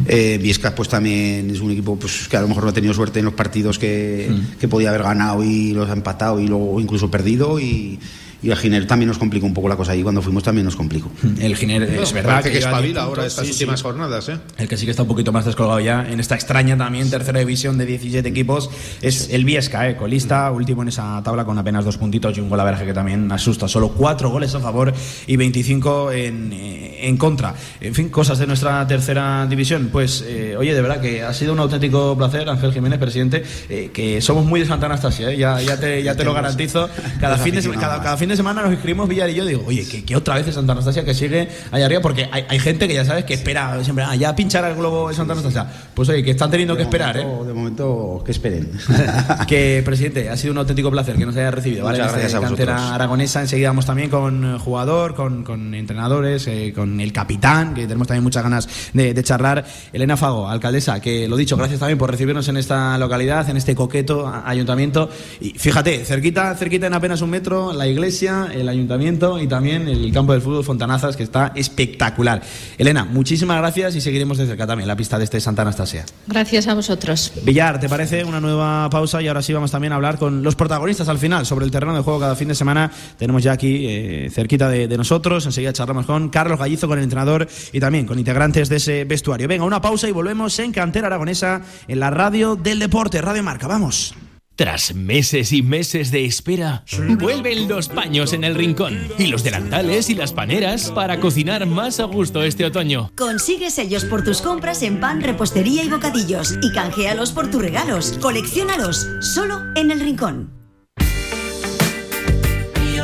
Eh, Viescas pues también es un equipo pues, que a lo mejor no ha tenido suerte en los partidos que, que podía haber ganado y los ha empatado y luego incluso perdido y, y el Giner también nos complicó un poco la cosa ahí cuando fuimos también nos complicó. El Giner No, es verdad parece que, 10 espabila ahora estas sí, últimas sí. jornadas, ¿eh? El que sí que está un poquito más descolgado ya en esta extraña también tercera división de 17 equipos es el Viesca, eh, colista, último en esa tabla con apenas dos puntitos y un golaveraje que también asusta. Solo cuatro goles a favor y 25 en, eh, en contra. En fin, cosas de nuestra tercera división. Pues, eh, oye, de verdad que ha sido un auténtico placer, Ángel Jiménez, presidente, eh, que somos muy de Santa Anastasia, eh, ya, ya, te, ya te lo garantizo. Cada fin, de, cada, cada fin de semana nos escribimos Villar y yo, digo, oye, que, que otra vez es Santa Anastasia que sigue allá arriba, porque hay, hay gente que ya sabes que espera siempre, ah, ya pinchará el globo de Santa Anastasia. Pues oye, que están teniendo que De esperar, ¿eh? De momento, que esperen. Que, presidente, ha sido un auténtico placer que nos haya recibido. ¿vale? Muchas En gracias a cantera vosotros. aragonesa. Enseguida vamos también con eh, jugador, con, con entrenadores, eh, con el capitán, que tenemos también muchas ganas de, de charlar. Elena Fago, alcaldesa, que lo dicho, gracias también por recibirnos en esta localidad, en este coqueto ayuntamiento. Y fíjate, cerquita, cerquita en apenas un metro, la iglesia, el ayuntamiento y también el campo del fútbol Fontanazas, que está espectacular. Elena, muchísimas gracias y seguiremos de cerca también la pista de este Santa Anastasia. Gracias a vosotros. Villar, ¿te parece una nueva pausa? Y ahora sí vamos también a hablar con los protagonistas al final sobre el terreno de juego cada fin de semana. Tenemos ya aquí eh, cerquita de, de nosotros. Enseguida charlamos con Carlos Gallizo, con el entrenador y también con integrantes de ese vestuario. Venga, una pausa y volvemos en Cantera Aragonesa en la radio del deporte, Radio Marca. Vamos. Tras meses y meses de espera, vuelven los paños en el rincón y los delantales y las paneras para cocinar más a gusto este otoño. Consigue sellos por tus compras en pan, repostería y bocadillos y canjealos por tus regalos. Colecciónalos solo en el rincón.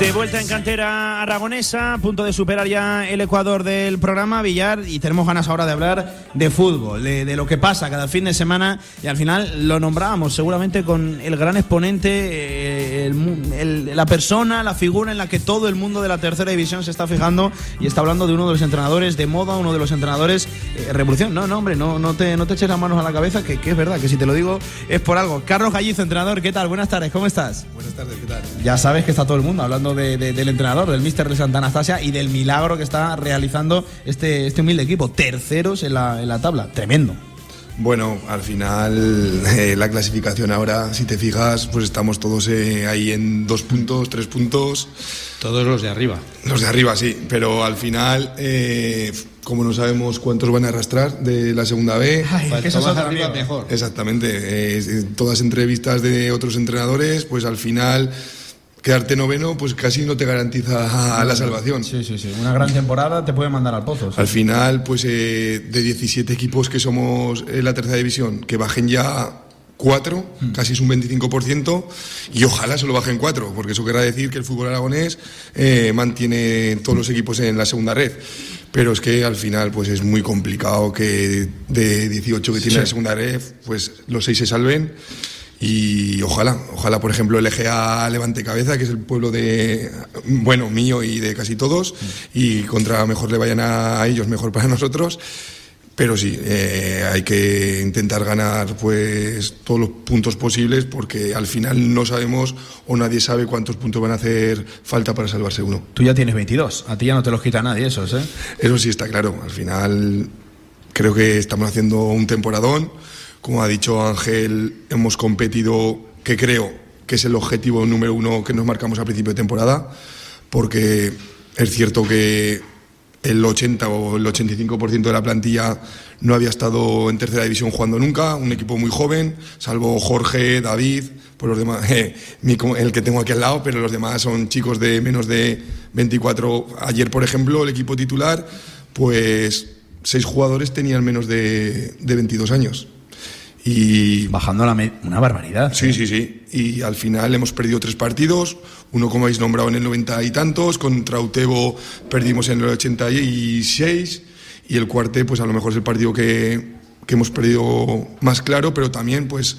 De vuelta en cantera aragonesa, punto de superar ya el Ecuador del programa Villar y tenemos ganas ahora de hablar de fútbol, de, de lo que pasa cada fin de semana y al final lo nombrábamos seguramente con el gran exponente, eh, la persona, la figura en la que todo el mundo de la tercera división se está fijando y está hablando de uno de los entrenadores de moda, uno de los entrenadores eh, revolución. No, no, hombre, no, no, te, no te eches las manos a la cabeza, que, es verdad, que si te lo digo es por algo. Carlos Gallizo, entrenador, ¿qué tal? Buenas tardes, ¿cómo estás? Buenas tardes, ¿qué tal? Ya sabes que está todo el mundo hablando del entrenador, del Mister de Santa Anastasia y del milagro que está realizando este, este humilde equipo. Terceros en la, en la tabla, tremendo. Bueno, al final eh, la clasificación ahora, si te fijas, pues estamos todos eh, ahí en dos puntos, tres puntos. Todos los de arriba. Los de arriba, sí, pero al final, eh, como no sabemos cuántos van a arrastrar de la segunda B, eso más arriba mejor. Exactamente, todas entrevistas de otros entrenadores, pues al final quedarte noveno, pues casi no te garantiza la salvación. Sí, sí, sí. Una gran temporada te puede mandar al pozo. Al final, pues eh, de 17 equipos que somos en la tercera división, que bajen ya cuatro, hmm. casi es un 25%, y ojalá solo bajen cuatro, porque eso querrá decir que el fútbol aragonés eh, mantiene todos los equipos en la segunda red. Pero es que al final pues es muy complicado que de 18 que tiene la segunda red, pues los seis se salven y ojalá, ojalá, por ejemplo, el EGA levante cabeza, que es el pueblo de, bueno, mío y de casi todos, y contra mejor le vayan a, ellos, mejor para nosotros. Pero sí, eh, hay que intentar ganar pues todos los puntos posibles porque al final no sabemos o nadie sabe cuántos puntos van a hacer falta para salvarse uno. Tú ya tienes 22, a ti ya no te los quita nadie esos, ¿eh? Eso sí está claro, al final creo que estamos haciendo un temporadón como ha dicho Ángel, hemos competido, que creo que es el objetivo número uno que nos marcamos a principio de temporada, porque es cierto que el 80 o el 85% de la plantilla no había estado en tercera división jugando nunca, un equipo muy joven, salvo Jorge, David, por los demás, eh, el que tengo aquí al lado, pero los demás son chicos de menos de 24. Ayer, por ejemplo, el equipo titular, pues seis jugadores tenían menos de, de 22 años. Y bajando la una barbaridad. Sí, ¿eh? sí, sí. Y al final hemos perdido tres partidos. Uno, como habéis nombrado, en el 90 y tantos. Contra Utebo perdimos en el 86. Y el cuarto, pues a lo mejor es el partido que, que hemos perdido más claro, pero también, pues,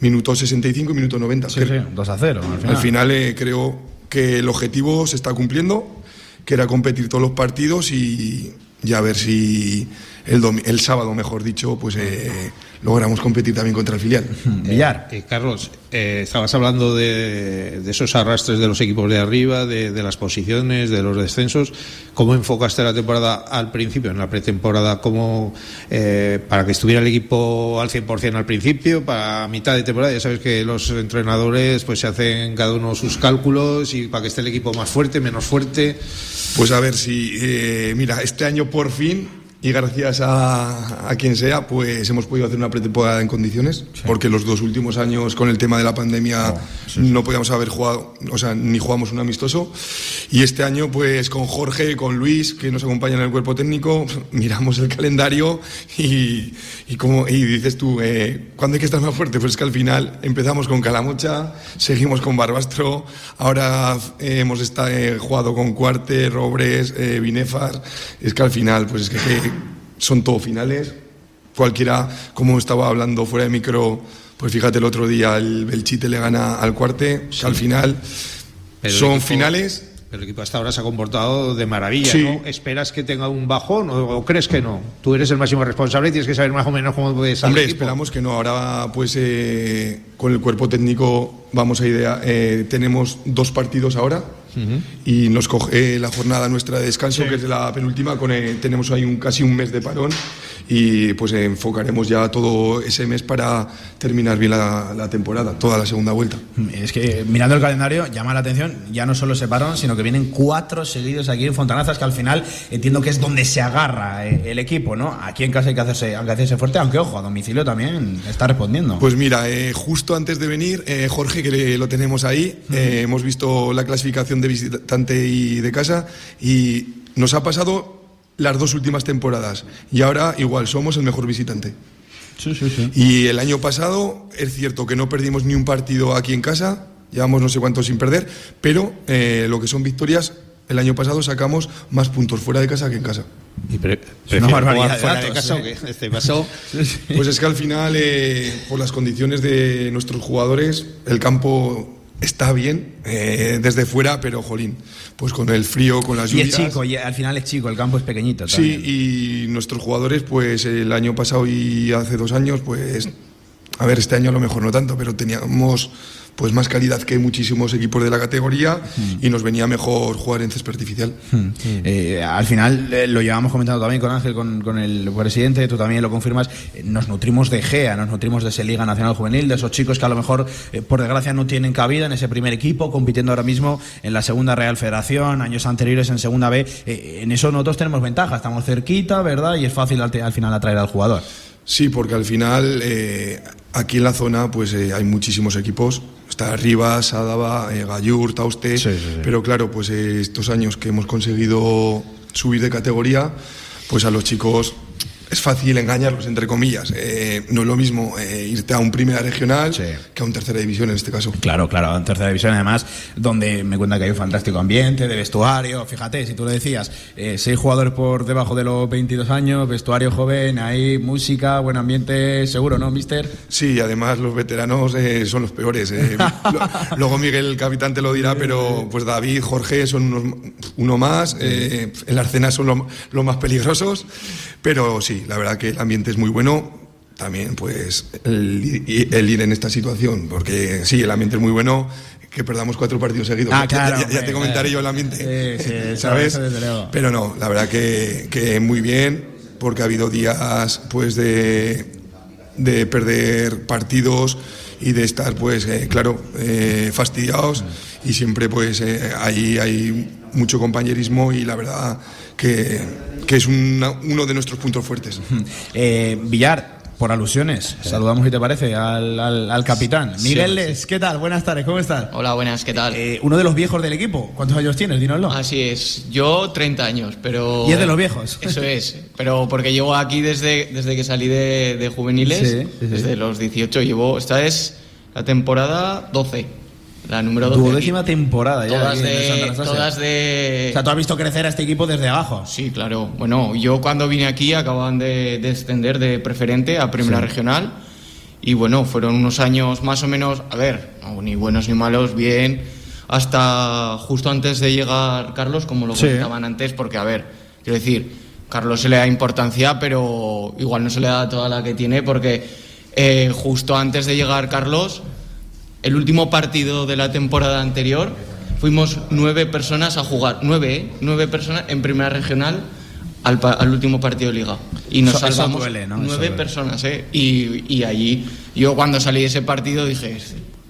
minuto 65 y minuto 90. Sí, sí, 2 a 0. Al final, al final eh, creo que el objetivo se está cumpliendo, que era competir todos los partidos y ya ver si el, el sábado, mejor dicho, pues eh, logramos competir también contra el filial. Villar. Eh, Carlos, eh, estabas hablando de, esos arrastres de los equipos de arriba, de, las posiciones, de los descensos. ¿Cómo enfocaste la temporada al principio, en la pretemporada? ¿Cómo, para que estuviera el equipo al 100% al principio, para mitad de temporada? Ya sabes que los entrenadores pues se hacen cada uno sus cálculos y para que esté el equipo más fuerte, menos fuerte. Pues a ver si, mira, este año por fin y gracias a, quien sea, pues hemos podido hacer una pretemporada en condiciones, porque los dos últimos años con el tema de la pandemia no podíamos haber jugado, o sea, ni jugamos un amistoso. Y este año, pues con Jorge, con Luis, que nos acompañan en el cuerpo técnico, miramos el calendario y, y, como, y dices tú, eh, ¿cuándo hay que estar más fuerte? Pues es que al final empezamos con Calamocha, seguimos con Barbastro, ahora eh, hemos estado, eh, jugado con Cuarte, Robres, Binefar, es que al final, pues es que son todo finales. Cualquiera, como estaba hablando fuera de micro, pues fíjate el otro día el Belchite le gana al Cuarte, al final son finales. Pero el equipo hasta ahora se ha comportado de maravilla, ¿no? ¿Esperas que tenga un bajón o, crees que no? Tú eres el máximo responsable y tienes que saber más o menos cómo puede salir. Hombre, esperamos que no. Ahora, pues eh, con el cuerpo técnico vamos a idea. Eh, tenemos dos partidos ahora y nos coge la jornada nuestra de descanso, que es la penúltima, con, eh, tenemos ahí un, casi un mes de parón y pues enfocaremos ya todo ese mes para terminar bien la, temporada, toda la segunda vuelta. Es que mirando el calendario llama la atención, ya no solo se parón, sino que vienen cuatro seguidos aquí en Fontanazas, que al final entiendo que es donde se agarra eh, el equipo, ¿no? Aquí en casa hay que hacerse, hay que hacerse fuerte, aunque ojo, a domicilio también está respondiendo. Pues mira, justo antes de venir, Jorge, que lo tenemos ahí, hemos visto la clasificación de visitante y de casa y nos ha pasado las dos últimas temporadas y ahora igual somos el mejor visitante. Sí, sí, sí. Y el año pasado es cierto que no perdimos ni un partido aquí en casa, llevamos no sé cuántos sin perder, pero eh, lo que son victorias, el año pasado sacamos más puntos fuera de casa que en casa. Y una barbaridad fuera de, casa este pasó. Pues es que al final, eh, por las condiciones de nuestros jugadores, el campo está bien eh, desde fuera, pero jolín, pues con el frío, con las lluvias. Y es chico, y al final es chico, el campo es pequeñito. Sí, y nuestros jugadores, pues el año pasado y hace dos años, pues, a ver, este año a lo mejor no tanto, pero teníamos pues más calidad que muchísimos equipos de la categoría y nos venía mejor jugar en césped artificial. Eh, al final eh, lo llevamos comentando también con Ángel, con, el presidente, tú también lo confirmas, eh, nos nutrimos de GEA, nos nutrimos de esa Liga Nacional Juvenil, de esos chicos que a lo mejor, por desgracia, no tienen cabida en ese primer equipo, compitiendo ahora mismo en la segunda Real Federación, años anteriores en segunda B. en eso nosotros tenemos ventaja, estamos cerquita, ¿verdad? Y es fácil al, final atraer al jugador. Sí, porque al final aquí en la zona pues hay muchísimos equipos está Rivas, Adaba, eh, Gallur, Tauste, pero claro, pues eh, estos años que hemos conseguido subir de categoría, pues a los chicos es fácil engañarlos, entre comillas. Eh, no es lo mismo eh, irte a un primera regional que a un tercera división en este caso. Claro, claro, a un tercera división además, donde me cuenta que hay un fantástico ambiente de vestuario. Fíjate, si tú le decías, eh, seis jugadores por debajo de los 22 años, vestuario joven, hay música, buen ambiente, seguro, ¿no, mister? Sí, además los veteranos son los peores. luego Miguel, el capitán, te lo dirá, pero pues David, Jorge son uno más. en la escena son los más peligrosos. Pero sí, la verdad que el ambiente es muy bueno. También, pues, el, ir en esta situación, porque sí, el ambiente es muy bueno, que perdamos cuatro partidos seguidos. Ah, claro, ya, te comentaré yo el ambiente, sí, ¿sabes? Pero no, la verdad que, que, muy bien, porque ha habido días, pues, de, de perder partidos y de estar, pues, eh, claro, eh, fastidiados y siempre, pues, eh, ahí hay mucho compañerismo y la verdad que que es uno de nuestros puntos fuertes. Eh, Villar, por alusiones, saludamos, si te parece, al, capitán. Miguel Les, ¿qué tal? Buenas tardes, ¿cómo estás? Hola, buenas, ¿qué tal? Eh, uno de los viejos del equipo. ¿Cuántos años tienes? Dínoslo. Así es, yo 30 años, pero... ¿Y es de los viejos? Eso es, pero porque llevo aquí desde, desde que salí de, juveniles, desde los 18, llevo... Esta es la temporada 12. La número 12. Duodécima temporada ya. Todas de, todas de. O sea, tú has visto crecer a este equipo desde abajo. Sí, claro. Bueno, yo cuando vine aquí acababan de descender de, preferente a primera regional. Y bueno, fueron unos años más o menos, a ver, ni buenos ni malos, bien, hasta justo antes de llegar Carlos, como lo comentaban antes, porque a ver, quiero decir, Carlos se le da importancia, pero igual no se le da toda la que tiene, porque eh, justo antes de llegar Carlos el último partido de la temporada anterior fuimos nueve personas a jugar, nueve, ¿eh? nueve personas en primera regional al, último partido de liga. Y nos salvamos nueve personas, ¿eh? Y, y, allí, yo cuando salí de ese partido dije,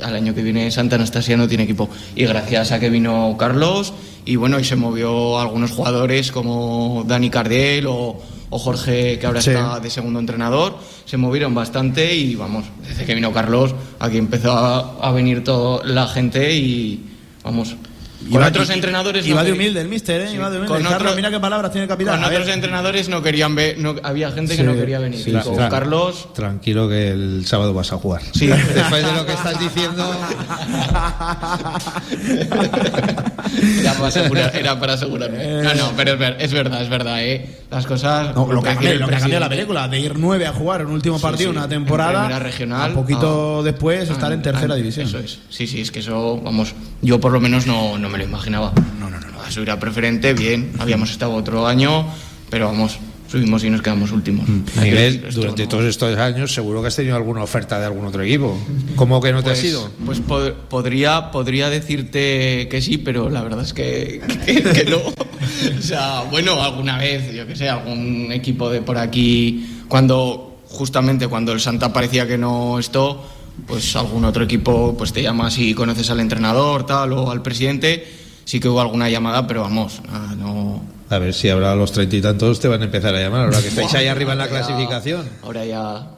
al año que viene Santa Anastasia no tiene equipo. Y gracias a que vino Carlos, y bueno, y se movió algunos jugadores como Dani Cardiel o o Jorge, que ahora está de segundo entrenador, se movieron bastante y vamos, desde que vino Carlos, aquí empezó a, venir toda la gente y vamos, con otros entrenadores. Iba de humilde el mister, ¿eh? iba de humilde. Con Carlos, mira qué palabras tiene el capitán. Con otros entrenadores no querían ver, no, había gente que no quería venir. con Carlos. Tranquilo que el sábado vas a jugar. Sí, después de lo que estás diciendo. era, para asegurar, era para asegurarme. No, no, pero es, verdad, es verdad, ¿eh? Las cosas. lo, que, ha cambiado la película, de ir nueve a jugar un último partido, una temporada. regional. Un poquito después estar en tercera división. Eso es. Sí, sí, es que eso, vamos, yo por lo menos no, no me lo imaginaba. No, no, no. no. Subir a preferente, bien. Habíamos estado otro año, pero vamos, subimos y nos quedamos últimos. Mm. Miguel, durante todos estos años seguro que has tenido alguna oferta de algún otro equipo. ¿Cómo que no te has pues, ido? Pues podría, podría decirte que sí, pero la verdad es que, que, no. o sea, bueno, alguna vez, yo que sé, algún equipo de por aquí, cuando justamente cuando el Santa parecía que no esto pues algún otro equipo pues te llama si conoces al entrenador, tal, o al presidente, sí que hubo alguna llamada, pero vamos, no... A ver si ahora a los treinta y tantos te van a empezar a llamar, ahora que estáis ahí arriba en la clasificación. Ahora ya,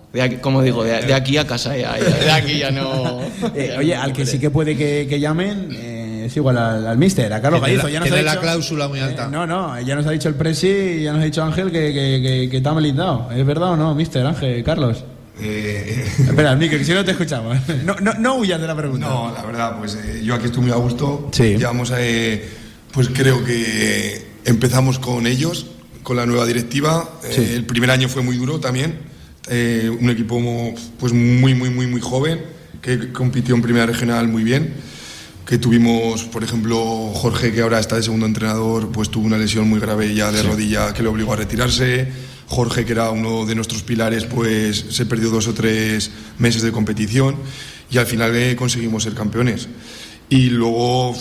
como digo, de, aquí a casa ya, de aquí ya no... Eh, oye, al que sí que puede que, llamen... Eh, es igual al, al mister, a Carlos Gallizo. Ya nos ha dicho, la cláusula muy alta. Eh, no, no, ya nos ha dicho el presi, ya nos ha dicho Ángel que, que, que, está melindado. ¿Es verdad o no, mister Ángel, Carlos? Eh, Espera, Miguel, que si no te escuchamos. No, no, no huyas de la pregunta. No, la verdad, pues eh, yo aquí estoy muy a gusto. Sí. Llevamos, eh, pues creo que empezamos con ellos, con la nueva directiva. Eh, el primer año fue muy duro también. un equipo pues muy, muy, muy, muy joven que compitió en primera regional muy bien. que tuvimos, por ejemplo, Jorge, que ahora está de segundo entrenador, pues tuvo una lesión muy grave ya de rodilla que le obligó a retirarse. Jorge, que era uno de nuestros pilares, pues se perdió dos o tres meses de competición y al final eh, conseguimos ser campeones. Y luego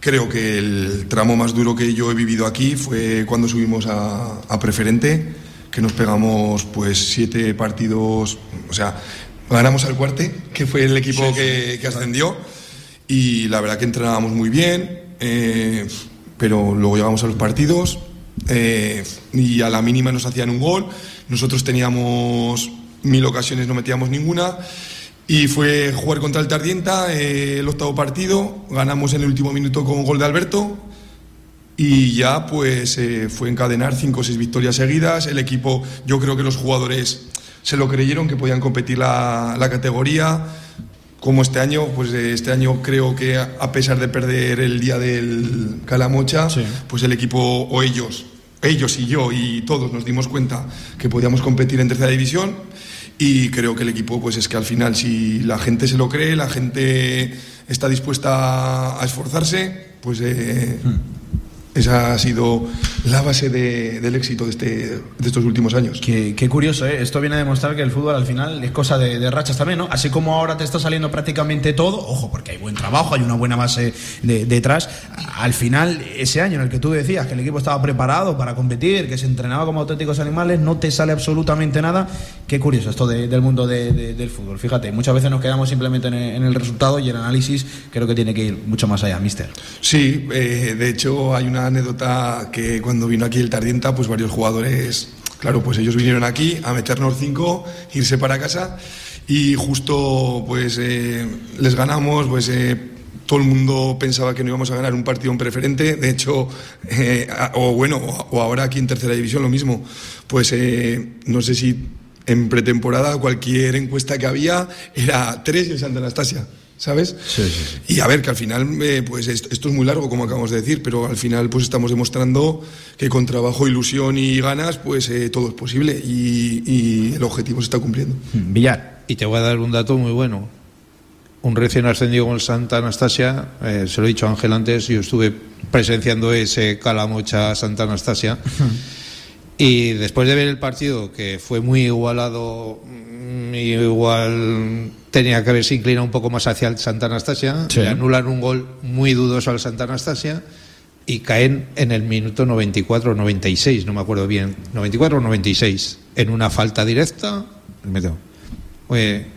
creo que el tramo más duro que yo he vivido aquí fue cuando subimos a, a preferente, que nos pegamos pues siete partidos, o sea, ganamos al cuarte, que fue el equipo que, que ascendió y la verdad que entrenábamos muy bien, eh, pero luego llegamos a los partidos eh, y a la mínima nos hacían un gol, nosotros teníamos mil ocasiones, no metíamos ninguna. Y fue jugar contra el Tardienta, eh, el octavo partido, ganamos en el último minuto con un gol de Alberto y ya pues fue encadenar cinco o seis victorias seguidas. El equipo, yo creo que los jugadores se lo creyeron que podían competir la, la categoría como este año, pues este año creo que a pesar de perder el día del Calamocha, pues el equipo o ellos, ellos y yo y todos nos dimos cuenta que podíamos competir en tercera división y creo que el equipo pues es que al final si la gente se lo cree, la gente está dispuesta a esforzarse, pues eh, hmm. Esa ha sido la base del éxito de, este, de estos últimos años. Qué, curioso, ¿eh? Esto viene a demostrar que el fútbol al final es cosa de, rachas también, ¿no? Así como ahora te está saliendo prácticamente todo, ojo, porque hay buen trabajo, hay una buena base detrás. Al final, ese año en el que tú decías que el equipo estaba preparado para competir, que se entrenaba como auténticos animales, no te sale absolutamente nada. Qué curioso esto del mundo del fútbol. Fíjate, muchas veces nos quedamos simplemente en el, resultado y el análisis creo que tiene que ir mucho más allá, mister. Sí, eh, de hecho hay una anécdota que cuando vino aquí el Tardienta, pues varios jugadores, claro, pues ellos vinieron aquí a meternos cinco, irse para casa y justo pues eh, les ganamos, pues eh, todo el mundo pensaba que no íbamos a ganar un partido en preferente, de hecho, eh, o bueno, o ahora aquí en tercera división lo mismo, pues no sé si en pretemporada cualquier encuesta que había era tres en Santa Anastasia. ¿Sabes? Sí, sí, Y a ver, que al final, eh, pues esto, es muy largo, como acabamos de decir, pero al final pues estamos demostrando que con trabajo, ilusión y ganas, pues eh, todo es posible y, el objetivo se está cumpliendo. Mm, Villar. Y te voy a dar un dato muy bueno. Un recién ascendido con Santa Anastasia, eh, se lo he dicho a Ángel antes, yo estuve presenciando ese Calamocha Santa Anastasia. y después de ver el partido, que fue muy igualado, mm, igual tenía que haberse inclinado un poco más hacia el Santa Anastasia, le anulan un gol muy dudoso al Santa Anastasia y caen en el minuto 94 o 96, no me acuerdo bien, 94 o 96, en una falta directa,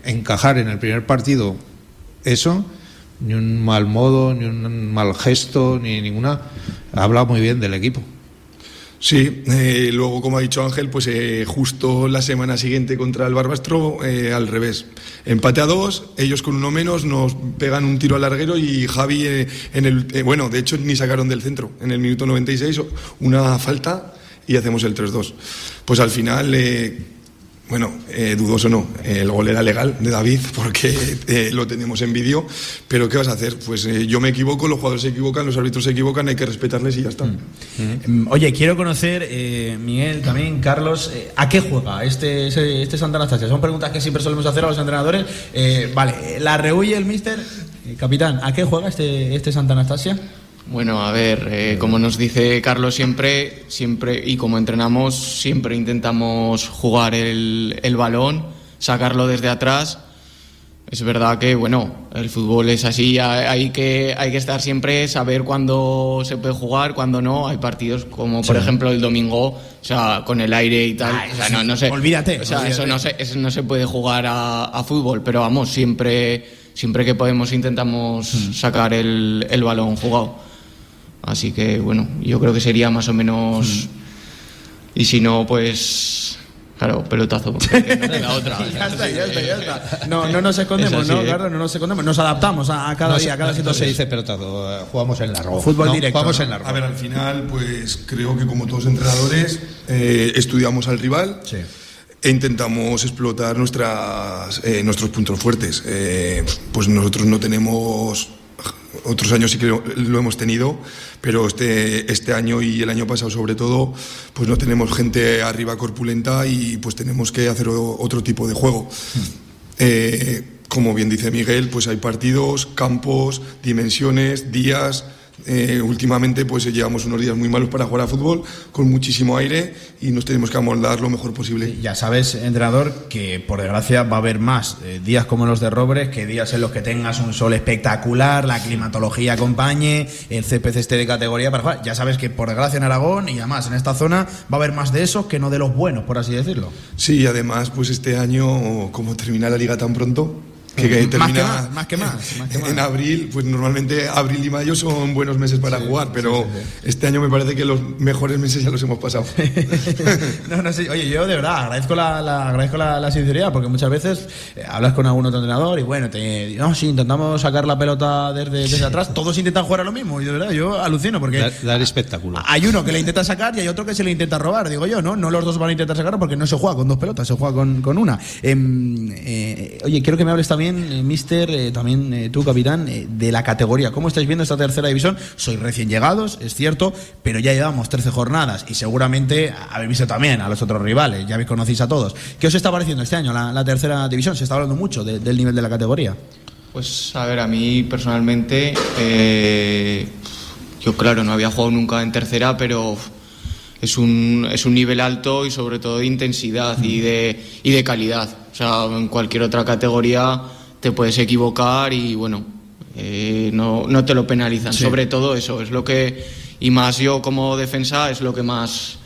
encajar en el primer partido eso, ni un mal modo, ni un mal gesto, ni ninguna, habla muy bien del equipo. Sí, eh, luego como ha dicho Ángel, pues eh, justo la semana siguiente contra el Barbastro, eh, al revés. Empate a dos, ellos con uno menos nos pegan un tiro al larguero y Javi en el... bueno, de hecho ni sacaron del centro. En el minuto 96 una falta y hacemos el 3-2. Pues al final bueno, eh, dudoso no, el gol era legal de David porque eh, lo tenemos en vídeo, pero ¿qué vas a hacer? Pues eh, yo me equivoco, los jugadores se equivocan, los árbitros se equivocan, hay que respetarles y ya está. Mm. Mm. Oye, quiero conocer, Miguel, también, Carlos, ¿a qué juega este, este, Santa Anastasia? Son preguntas que siempre solemos hacer a los entrenadores. vale, ¿la rehuye el mister? capitán, ¿a qué juega este, este Santa Anastasia? Bueno, a ver, eh, como nos dice Carlos siempre, siempre y como entrenamos, siempre intentamos jugar el, el, balón, sacarlo desde atrás. Es verdad que, bueno, el fútbol es así, hay que, hay que estar siempre, saber cuándo se puede jugar, cuándo no. Hay partidos como, por ejemplo, el domingo, o sea, con el aire y tal. o sea, no, no sé. Olvídate. O sea, eso no se, eso no se puede jugar a, a, fútbol, pero vamos, siempre, siempre que podemos intentamos mm. sacar el, el balón jugado. Así que bueno, yo creo que sería más o menos. Y si no, pues. Claro, pelotazo, porque no queda otra. ya está, ya está, ya está. No, no nos escondemos, ¿no? ¿eh? Claro, no nos escondemos. Nos adaptamos a, cada día, a cada situación. se dice pelotazo, eh, jugamos en largo. Fútbol directo. Jugamos en largo. A ver, al final, pues creo que como todos entrenadores, eh, estudiamos al rival. Sí e intentamos explotar nuestras, nuestros puntos fuertes. pues nosotros no tenemos otros años sí que lo, hemos tenido, pero este, este año y el año pasado sobre todo, pues no tenemos gente arriba corpulenta y pues tenemos que hacer otro tipo de juego. Eh, como bien dice Miguel, pues hay partidos, campos, dimensiones, días. Eh, últimamente pues llevamos unos días muy malos para jugar a fútbol, con muchísimo aire y nos tenemos que amoldar lo mejor posible. Ya sabes, entrenador, que por desgracia va a haber más eh, días como los de Robres, que días en los que tengas un sol espectacular, la climatología acompañe, el CPC esté de categoría para jugar. Ya sabes que por desgracia en Aragón y además en esta zona va a haber más de esos que no de los buenos, por así decirlo. Sí, y además pues este año, como termina la liga tan pronto, que, que termina más que más, más que más. en abril, pues normalmente abril y mayo son buenos meses para jugar, pero este año me parece que los mejores meses ya los hemos pasado. no, no sé, oye, yo de verdad agradezco la, la agradezco la, la, sinceridad, porque muchas veces eh, hablas con algún otro entrenador y bueno, te, no, sí, intentamos sacar la pelota desde, desde atrás, todos intentan jugar a lo mismo, y de verdad, yo alucino, porque dar, dar espectáculo. Hay uno que le intenta sacar y hay otro que se le intenta robar, digo yo, ¿no? No los dos van a intentar sacar porque no se juega con dos pelotas, se juega con, con una. Eh, eh, oye, quiero que me hables también, mister, eh, también eh, tú, capitán, eh, de la categoría. ¿Cómo estáis viendo esta tercera división? Sois recién llegados, es cierto, pero ya llevamos 13 jornadas y seguramente habéis visto también a los otros rivales, ya habéis conocéis a todos. ¿Qué os está pareciendo este año la, la tercera división? Se está hablando mucho de, del nivel de la categoría. Pues a ver, a mí personalmente, eh, yo claro, no había jugado nunca en tercera, pero es un, es un nivel alto y sobre todo de intensidad y de, y de calidad. O sea, en cualquier otra categoría te puedes equivocar y bueno, eh, no, no, te lo penalizan. Sí. Sobre todo eso, es lo que, y más yo como defensa, es lo que más,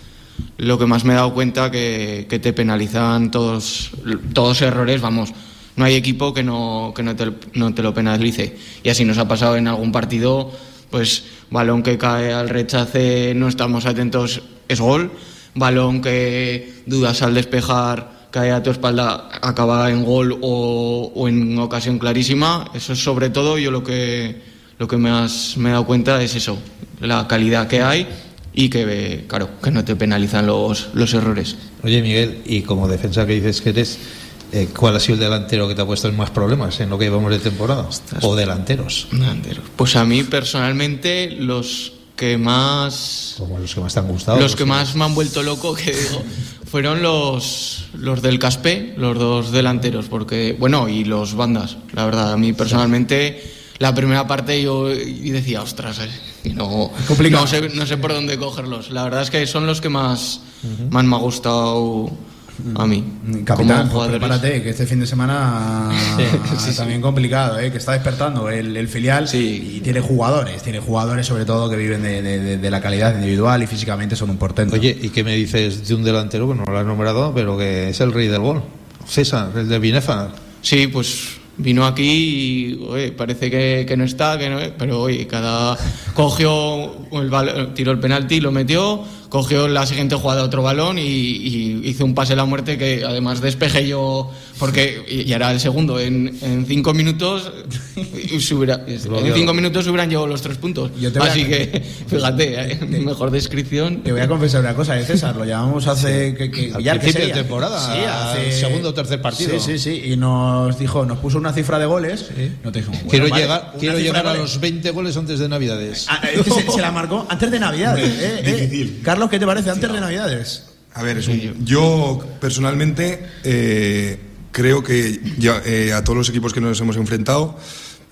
lo que más me he dado cuenta que, que te penalizan todos, todos errores, vamos. No hay equipo que no, que no te, no te lo penalice. Y así nos ha pasado en algún partido, pues balón que cae al rechace, no estamos atentos, es gol. Balón que dudas al despejar, cae a tu espalda, acaba en gol o, o, en ocasión clarísima. Eso es sobre todo yo lo que, lo que más me he dado cuenta es eso, la calidad que hay y que, claro, que no te penalizan los, los errores. Oye, Miguel, y como defensa que dices que eres, eh, ¿cuál ha sido el delantero que te ha puesto en más problemas en lo que llevamos de temporada? ¿O delanteros? Delanteros. Pues a mí personalmente los que más... Como los que más te han gustado. Los que más me han vuelto loco, que digo, fueron los, los del Caspe, los dos delanteros, porque, bueno, y los bandas, la verdad, a mí personalmente, la primera parte yo y decía, ostras, eh, no, no, sé, no sé por dónde cogerlos. La verdad es que son los que más, uh -huh. más me ha gustado a mí. Capitán, pues prepárate, que este fin de semana sí, sí, también sí. complicado, ¿eh? que está despertando el, el filial y tiene jugadores, tiene jugadores sobre todo que viven de, de, de, la calidad individual y físicamente son un portento. Oye, ¿y qué me dices de un delantero que no lo has nombrado, pero que es el rey del gol? César, el de Binefa. Sí, pues vino aquí y oye, parece que, que, no está, que no, pero oye, cada cogió el tiró el penalti, lo metió, cogió la siguiente jugada otro balón y, y, hizo un pase a la muerte que además despejé yo porque y era el segundo. En, en cinco minutos hubiera, en cinco minutos hubieran llevado los tres puntos. Así a, que fíjate ¿eh? mejor descripción. te voy a confesar una cosa ¿eh, César lo llamamos hace que, que al ya principio de temporada sí, hace segundo o tercer partido. Sí sí sí y nos dijo nos puso una cifra de goles sí. no te dijimos, bueno, quiero vale, llegar quiero llegar a los 20 goles antes de Navidades. Ah, es que se, se, la marcó antes de Navidades eh, eh, Carlos ¿qué te parece antes de Navidades? A ver, es un, yo personalmente eh, creo que ya, eh, a todos los equipos que nos hemos enfrentado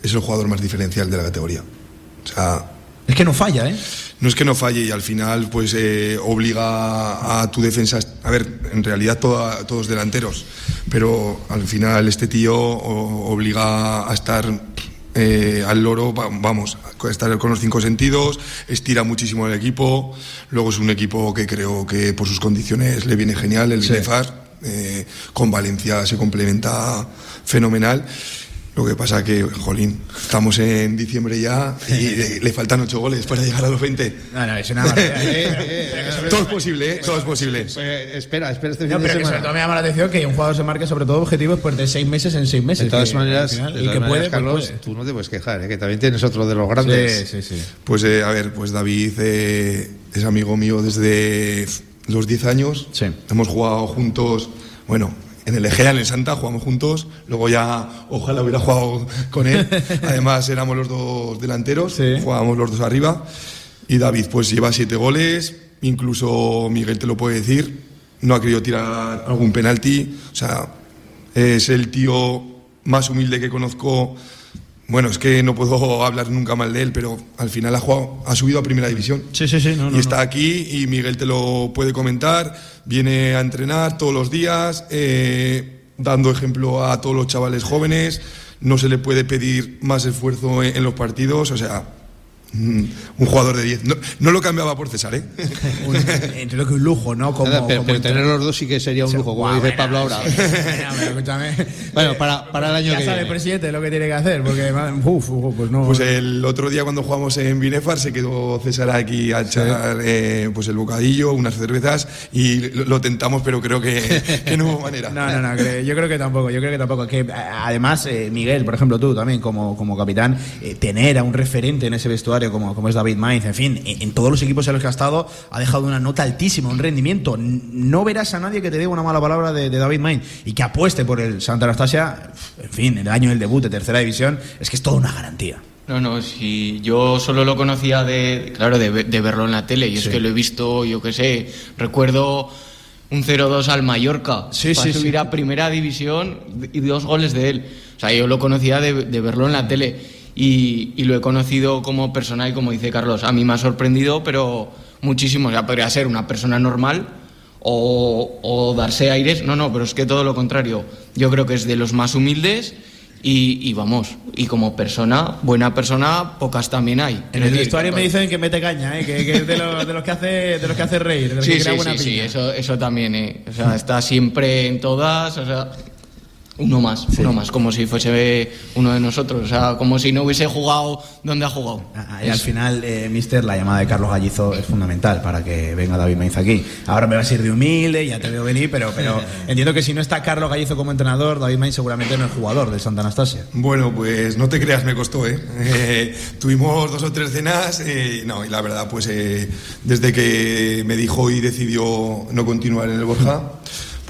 es el jugador más diferencial de la categoría. O sea, es que no falla, ¿eh? No es que no falle y al final pues eh, obliga a tu defensa. A ver, en realidad toda, todos delanteros, pero al final este tío obliga a estar eh, al loro, vamos, estar con los cinco sentidos, estira muchísimo el equipo. Luego es un equipo que creo que por sus condiciones le viene genial, el sí. eh, con Valencia se complementa fenomenal. Lo que pasa que, jolín, estamos en diciembre ya y le, le faltan ocho goles para llegar a los 20. No, no, es una eh, eh, Todo es posible, ¿eh? Todo es posible. Pues, espera, espera este no, pero que sobre todo me llama la atención que un jugador se marque sobre todo objetivos pues, de seis meses en seis meses. De todas que, maneras, final, de y todas que maneras, puede, Carlos, pues puede. tú no te puedes quejar, ¿eh? que también tienes otro de los grandes. Sí, sí, sí. Pues, eh, a ver, pues David eh, es amigo mío desde los 10 años. Sí. Hemos jugado juntos, bueno, en el Egea, en el Santa, jugamos juntos. Luego ya, ojalá hubiera jugado con él. Además, éramos los dos delanteros, sí. jugábamos los dos arriba. Y David, pues lleva siete goles. Incluso Miguel te lo puede decir. No ha querido tirar algún penalti. O sea, es el tío más humilde que conozco. Bueno, es que no puedo hablar nunca mal de él, pero al final ha, jugado, ha subido a primera división. Sí, sí, sí. No, y está aquí y Miguel te lo puede comentar. Viene a entrenar todos los días, eh, dando ejemplo a todos los chavales jóvenes. No se le puede pedir más esfuerzo en, en los partidos. O sea, un jugador de 10. No, no, lo cambiaba por César, ¿eh? un, entiendo que un lujo, ¿no? Como, Nada, pero, como pero tener los dos sí que sería un lujo, como dice Pablo ahora. bueno, para, para el año ya que sabe viene. el presidente lo que tiene que hacer, porque uf, uf, pues no. Pues el otro día cuando jugamos en Binefar se quedó César aquí a echar eh, pues el bocadillo, unas cervezas y lo, lo tentamos, pero creo que, que, no hubo manera. No, no, no, creo, yo creo que tampoco, yo creo que tampoco. Que además, eh, Miguel, por ejemplo, tú también como, como capitán, eh, tener a un referente en ese vestuario como, como es David Mainz, en fin, en, en, todos los equipos en los que ha estado ha dejado una nota altísima, un rendimiento. No verás a nadie que te diga una mala palabra de, de David Mainz y que apueste por el Santa Anastasia, en fin, en el año del debut de tercera división, es que es toda una garantía. No, no, si yo solo lo conocía de, claro, de, de verlo en la tele y es que lo he visto, yo qué sé, recuerdo un 0-2 al Mallorca Sí, para sí, subir sí. a primera división y dos goles de él. O sea, yo lo conocía de, de verlo en la tele y, y lo he conocido como persona y como dice Carlos, a mí me ha sorprendido, pero muchísimo. O sea, podría ser una persona normal o, o darse aires. No, no, pero es que todo lo contrario. Yo creo que es de los más humildes y, y vamos, y como persona, buena persona, pocas también hay. En el vestuario me dicen que mete caña, ¿eh? que, que es de, lo- de los que hace, de los que hace reír, de los Sí, que sí, crea buena sí, sí, eso, eso también, eh. O sea, está siempre en todas, o sea, uno más, uno más, como si fuese uno de nosotros, o sea, como si no hubiese jugado donde ha jugado. Ah, Y al final, eh, mister, la llamada de Carlos Gallizo es fundamental para que venga David Mainz aquí. Ahora me vas a ir de humilde, ya te veo venir, pero, pero entiendo que si no está Carlos Gallizo como entrenador, David Mainz seguramente no es jugador de Santa Anastasia. Bueno, pues no te creas, me costó, ¿eh? Eh, tuvimos dos o tres cenas, eh, no, y la verdad, pues eh, desde que me dijo y decidió no continuar en el Borja,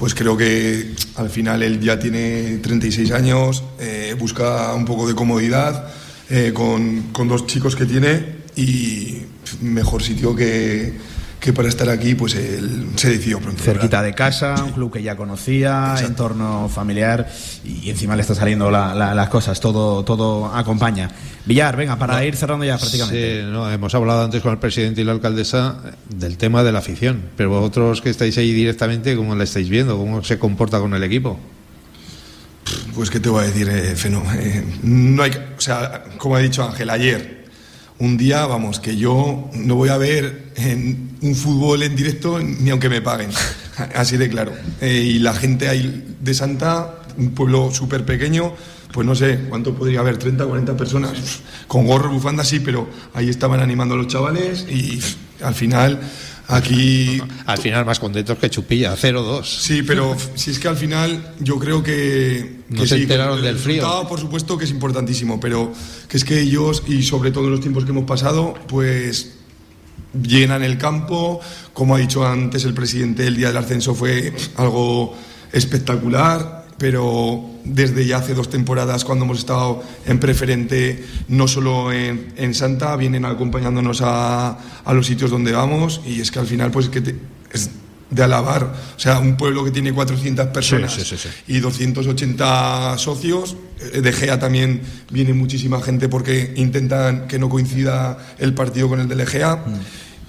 pues creo que al final él ya tiene 36 años, eh, busca un poco de comodidad eh, con, con dos chicos que tiene y mejor sitio que, que para estar aquí, pues él se decidió pronto. Cerquita de casa, un club que ya conocía, entorno familiar y encima le está saliendo la- la- las cosas, todo, todo acompaña. Villar, venga, para ir cerrando ya prácticamente. Sí, no, hemos hablado antes con el presidente y la alcaldesa del tema de la afición, pero vosotros que estáis ahí directamente, ¿cómo la estáis viendo? ¿Cómo se comporta con el equipo? Pues qué te voy a decir, eh, Feno. Eh, no hay, que- o sea, como ha dicho Ángel ayer, un día, vamos, que yo no voy a ver un fútbol en directo ni aunque me paguen. Así de claro. Eh, y la gente ahí de Santa, un pueblo súper pequeño, pues no sé cuánto podría haber, 30, 40 personas, con gorro, bufanda, sí, pero ahí estaban animando a los chavales y al final aquí Al final más contentos que Chupilla, 0-2. Sí, pero si es que al final yo creo que. No que se sí, enteraron el del frío. por supuesto que es importantísimo, pero que es que ellos, y sobre todo en los tiempos que hemos pasado, pues llenan el campo. Como ha dicho antes el presidente, el día del ascenso fue algo espectacular. Pero desde ya hace dos temporadas, cuando hemos estado en preferente, no solo en, en Santa, vienen acompañándonos a, a los sitios donde vamos. Y es que al final, pues que te- es de alabar. O sea, un pueblo que tiene 400 personas sí, sí, sí. y 280 socios. Eh, De Gea también viene muchísima gente porque intentan que no coincida el partido con el de Egea. Mm.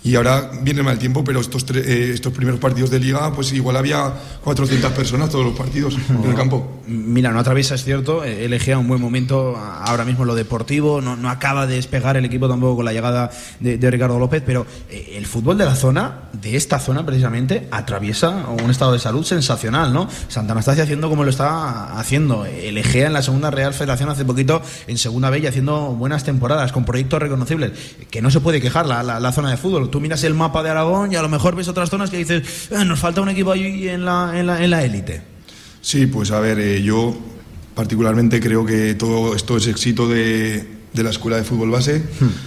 Y ahora viene mal tiempo, pero estos, tre- eh, estos primeros partidos de liga, pues igual había 400 personas todos los partidos en el campo. Mira, no atraviesa, es cierto, eh, elegía un buen momento ahora mismo lo deportivo, no, no acaba de despegar el equipo tampoco con la llegada de, Ricardo López, pero eh, el fútbol de la zona, de esta zona precisamente, atraviesa un estado de salud sensacional, ¿no? Santa Anastasia haciendo como lo está haciendo, el Egea en la segunda Real Federación hace poquito, en segunda B haciendo buenas temporadas, con proyectos reconocibles, que no se puede quejar la, zona de fútbol. Tú miras el mapa de Aragón y a lo mejor ves otras zonas que dices, "Eh, nos falta un equipo ahí en la en la- en la élite. Sí, pues a ver, eh, yo particularmente creo que todo esto es éxito de, de la escuela de fútbol base.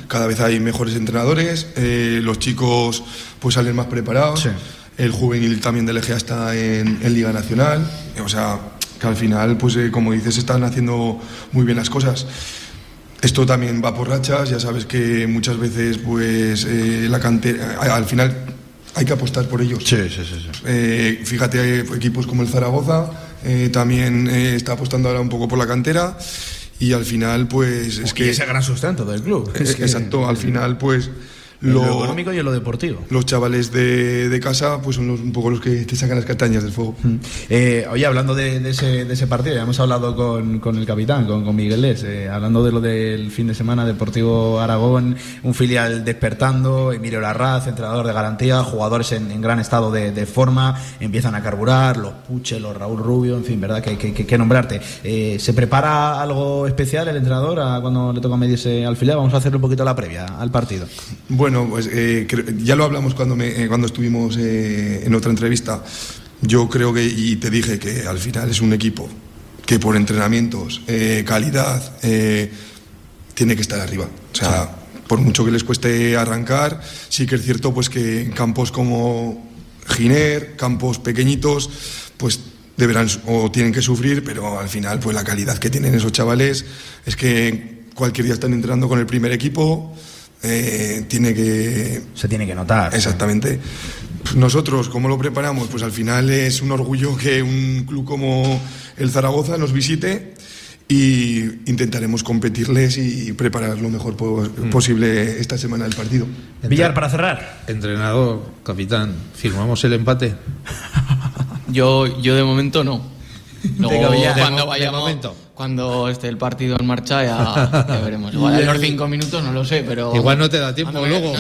Cada vez hay mejores entrenadores, eh, los chicos pues salen más preparados. El juvenil también del Egea está en, en Liga Nacional. O sea, que al final, pues eh, como dices, están haciendo muy bien las cosas. Esto también va por rachas, ya sabes que muchas veces pues eh, la cantera, al final hay que apostar por ellos. Sí, sí, sí. sí. Eh, fíjate, equipos como el Zaragoza, eh, también eh, está apostando ahora un poco por la cantera y al final pues es que... ese gran sustento del club. Es Es que- exacto, al final pues... Lo económico y en lo deportivo. Los chavales de, de casa pues son los- un poco los que te sacan las castañas del fuego. Eh, oye, hablando de, de ese, de ese partido, ya hemos hablado con, con el capitán, con, con Miguel Les, eh, hablando de lo del fin de semana, Deportivo Aragón, un filial despertando, Emilio Larraz, entrenador de garantía, jugadores en, en gran estado de, de forma, empiezan a carburar, los Puche, los Raúl Rubio, en fin, ¿verdad? Que, que, que- que nombrarte. Eh, ¿Se prepara algo especial el entrenador a cuando le toca medirse al filial? Vamos a hacerle un poquito la previa al partido. Bueno, pues eh, ya lo hablamos cuando, me, eh, cuando estuvimos eh, en otra entrevista. Yo creo que, y te dije que al final es un equipo que por entrenamientos, eh, calidad, eh, tiene que estar arriba. O sea, por mucho que les cueste arrancar, sí que es cierto pues que en campos como Giner, campos pequeñitos, pues deberán o tienen que sufrir, pero al final pues la calidad que tienen esos chavales es que cualquier día están entrenando con el primer equipo, eh, tiene que... Se tiene que notar. Exactamente. Nosotros, ¿cómo lo preparamos? Pues al final es un orgullo que un club como el Zaragoza nos visite y intentaremos competirles y preparar lo mejor po- posible esta semana del partido. Villar, para cerrar. Entrenador, capitán, ¿firmamos el empate? Yo, yo de momento no. Luego, cuando vayamos, momento. cuando esté el partido en marcha, ya, ya veremos. Igual en los cinco minutos no lo sé, pero. Igual no te da tiempo luego.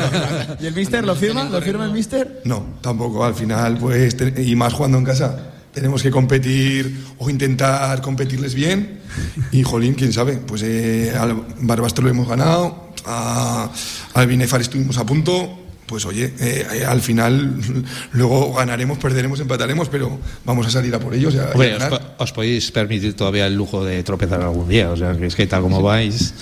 ¿Y el mister lo firma? ¿Lo firma el mister? No, tampoco. Al final, pues, y más jugando en casa, tenemos que competir o intentar competirles bien. Y, jolín, quién sabe, pues eh, al Barbastro lo hemos ganado, a, al Binefar estuvimos a punto. Pues oye, eh, eh, al final luego ganaremos, perderemos, empataremos, pero vamos a salir a por ellos. y a- y a Hombre, os, os podéis permitir todavía el lujo de tropezar algún día. O sea, que es que tal como vais.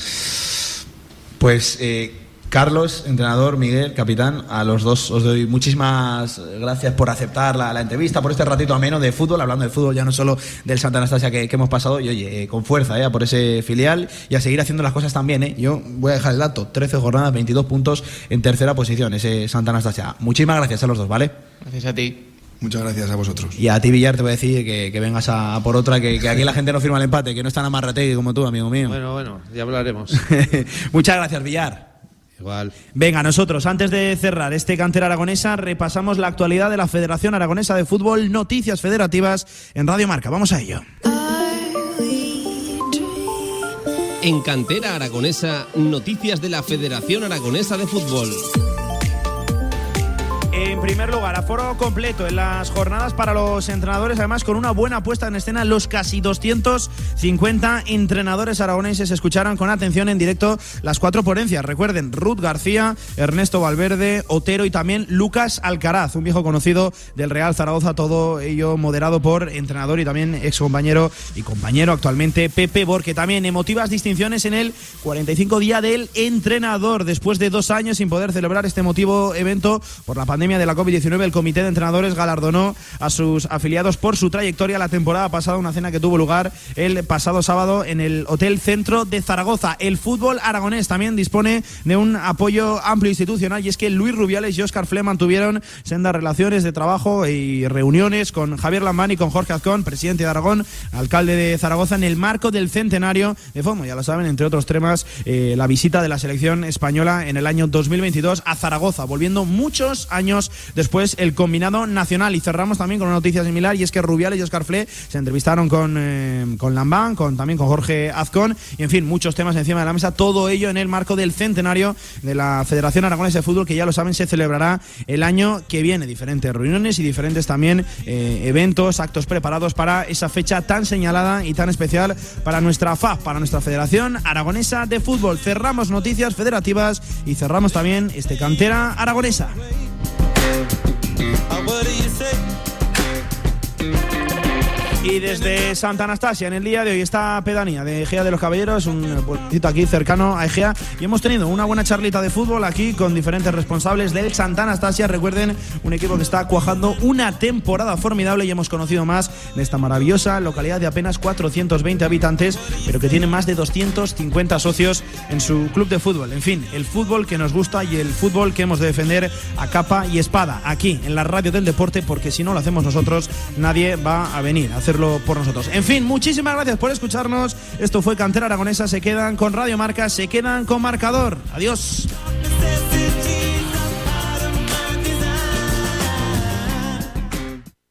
Pues eh, Carlos, entrenador, Miguel, capitán, a los dos os doy muchísimas gracias por aceptar la, la entrevista, por este ratito ameno de fútbol, hablando de fútbol, ya no solo del Santa Anastasia que, que hemos pasado, y oye, eh, con fuerza, eh, por ese filial y a seguir haciendo las cosas también. Eh. Yo voy a dejar el dato, 13 jornadas, 22 puntos en tercera posición, ese Santa Anastasia. Muchísimas gracias a los dos, ¿vale? Gracias a ti. Muchas gracias a vosotros. Y a ti, Villar, te voy a decir que, que vengas a, a por otra, que, que aquí la gente no firma el empate, que no es tan amarrategui como tú, amigo mío. Bueno, bueno, ya hablaremos. Muchas gracias, Villar. Igual. Venga, nosotros, antes de cerrar este cantera aragonesa, repasamos la actualidad de la Federación Aragonesa de Fútbol, noticias federativas en Radio Marca. Vamos a ello. En Cantera Aragonesa, noticias de la Federación Aragonesa de Fútbol. En primer lugar, aforo completo en las jornadas para los entrenadores, además con una buena puesta en escena, los casi 250 entrenadores aragoneses escucharon con atención en directo las cuatro ponencias. Recuerden, Ruth García, Ernesto Valverde, Otero y también Lucas Alcaraz, un viejo conocido del Real Zaragoza, todo ello moderado por entrenador y también ex compañero y compañero actualmente Pepe Borque. También emotivas distinciones en el 45 día del entrenador, después de dos años sin poder celebrar este emotivo evento por la pandemia de la COVID-19, el comité de entrenadores galardonó a sus afiliados por su trayectoria la temporada pasada, una cena que tuvo lugar el pasado sábado en el Hotel Centro de Zaragoza. El fútbol aragonés también dispone de un apoyo amplio institucional y es que Luis Rubiales y Óscar Fle tuvieron sendas relaciones de trabajo y reuniones con Javier Lambán y con Jorge Azcón, presidente de Aragón, alcalde de Zaragoza, en el marco del centenario de FOMO. Ya lo saben, entre otros temas, eh, la visita de la selección española en el año 2022 a Zaragoza, volviendo muchos años después el combinado nacional. Y cerramos también con una noticia similar y es que Rubiales y Oscar Fle se entrevistaron con, eh, con Lambán, con, también con Jorge Azcón y en fin, muchos temas encima de la mesa. Todo ello en el marco del centenario de la Federación Aragonesa de Fútbol que ya lo saben se celebrará el año que viene. Diferentes reuniones y diferentes también eh, eventos, actos preparados para esa fecha tan señalada y tan especial para nuestra FAF, para nuestra Federación Aragonesa de Fútbol. Cerramos noticias federativas y cerramos también este cantera aragonesa. What do you say? Y desde Santa Anastasia, en el día de hoy, esta pedanía de Egea de los Caballeros, un pueblecito aquí cercano a Egea, y hemos tenido una buena charlita de fútbol aquí con diferentes responsables del Santa Anastasia. Recuerden, un equipo que está cuajando una temporada formidable y hemos conocido más de esta maravillosa localidad de apenas 420 habitantes, pero que tiene más de 250 socios en su club de fútbol. En fin, el fútbol que nos gusta y el fútbol que hemos de defender a capa y espada, aquí en la radio del deporte, porque si no lo hacemos nosotros, nadie va a venir a hacer por nosotros. En fin, muchísimas gracias por escucharnos. Esto fue Cantera Aragonesa. Se quedan con Radio Marca, se quedan con Marcador. Adiós.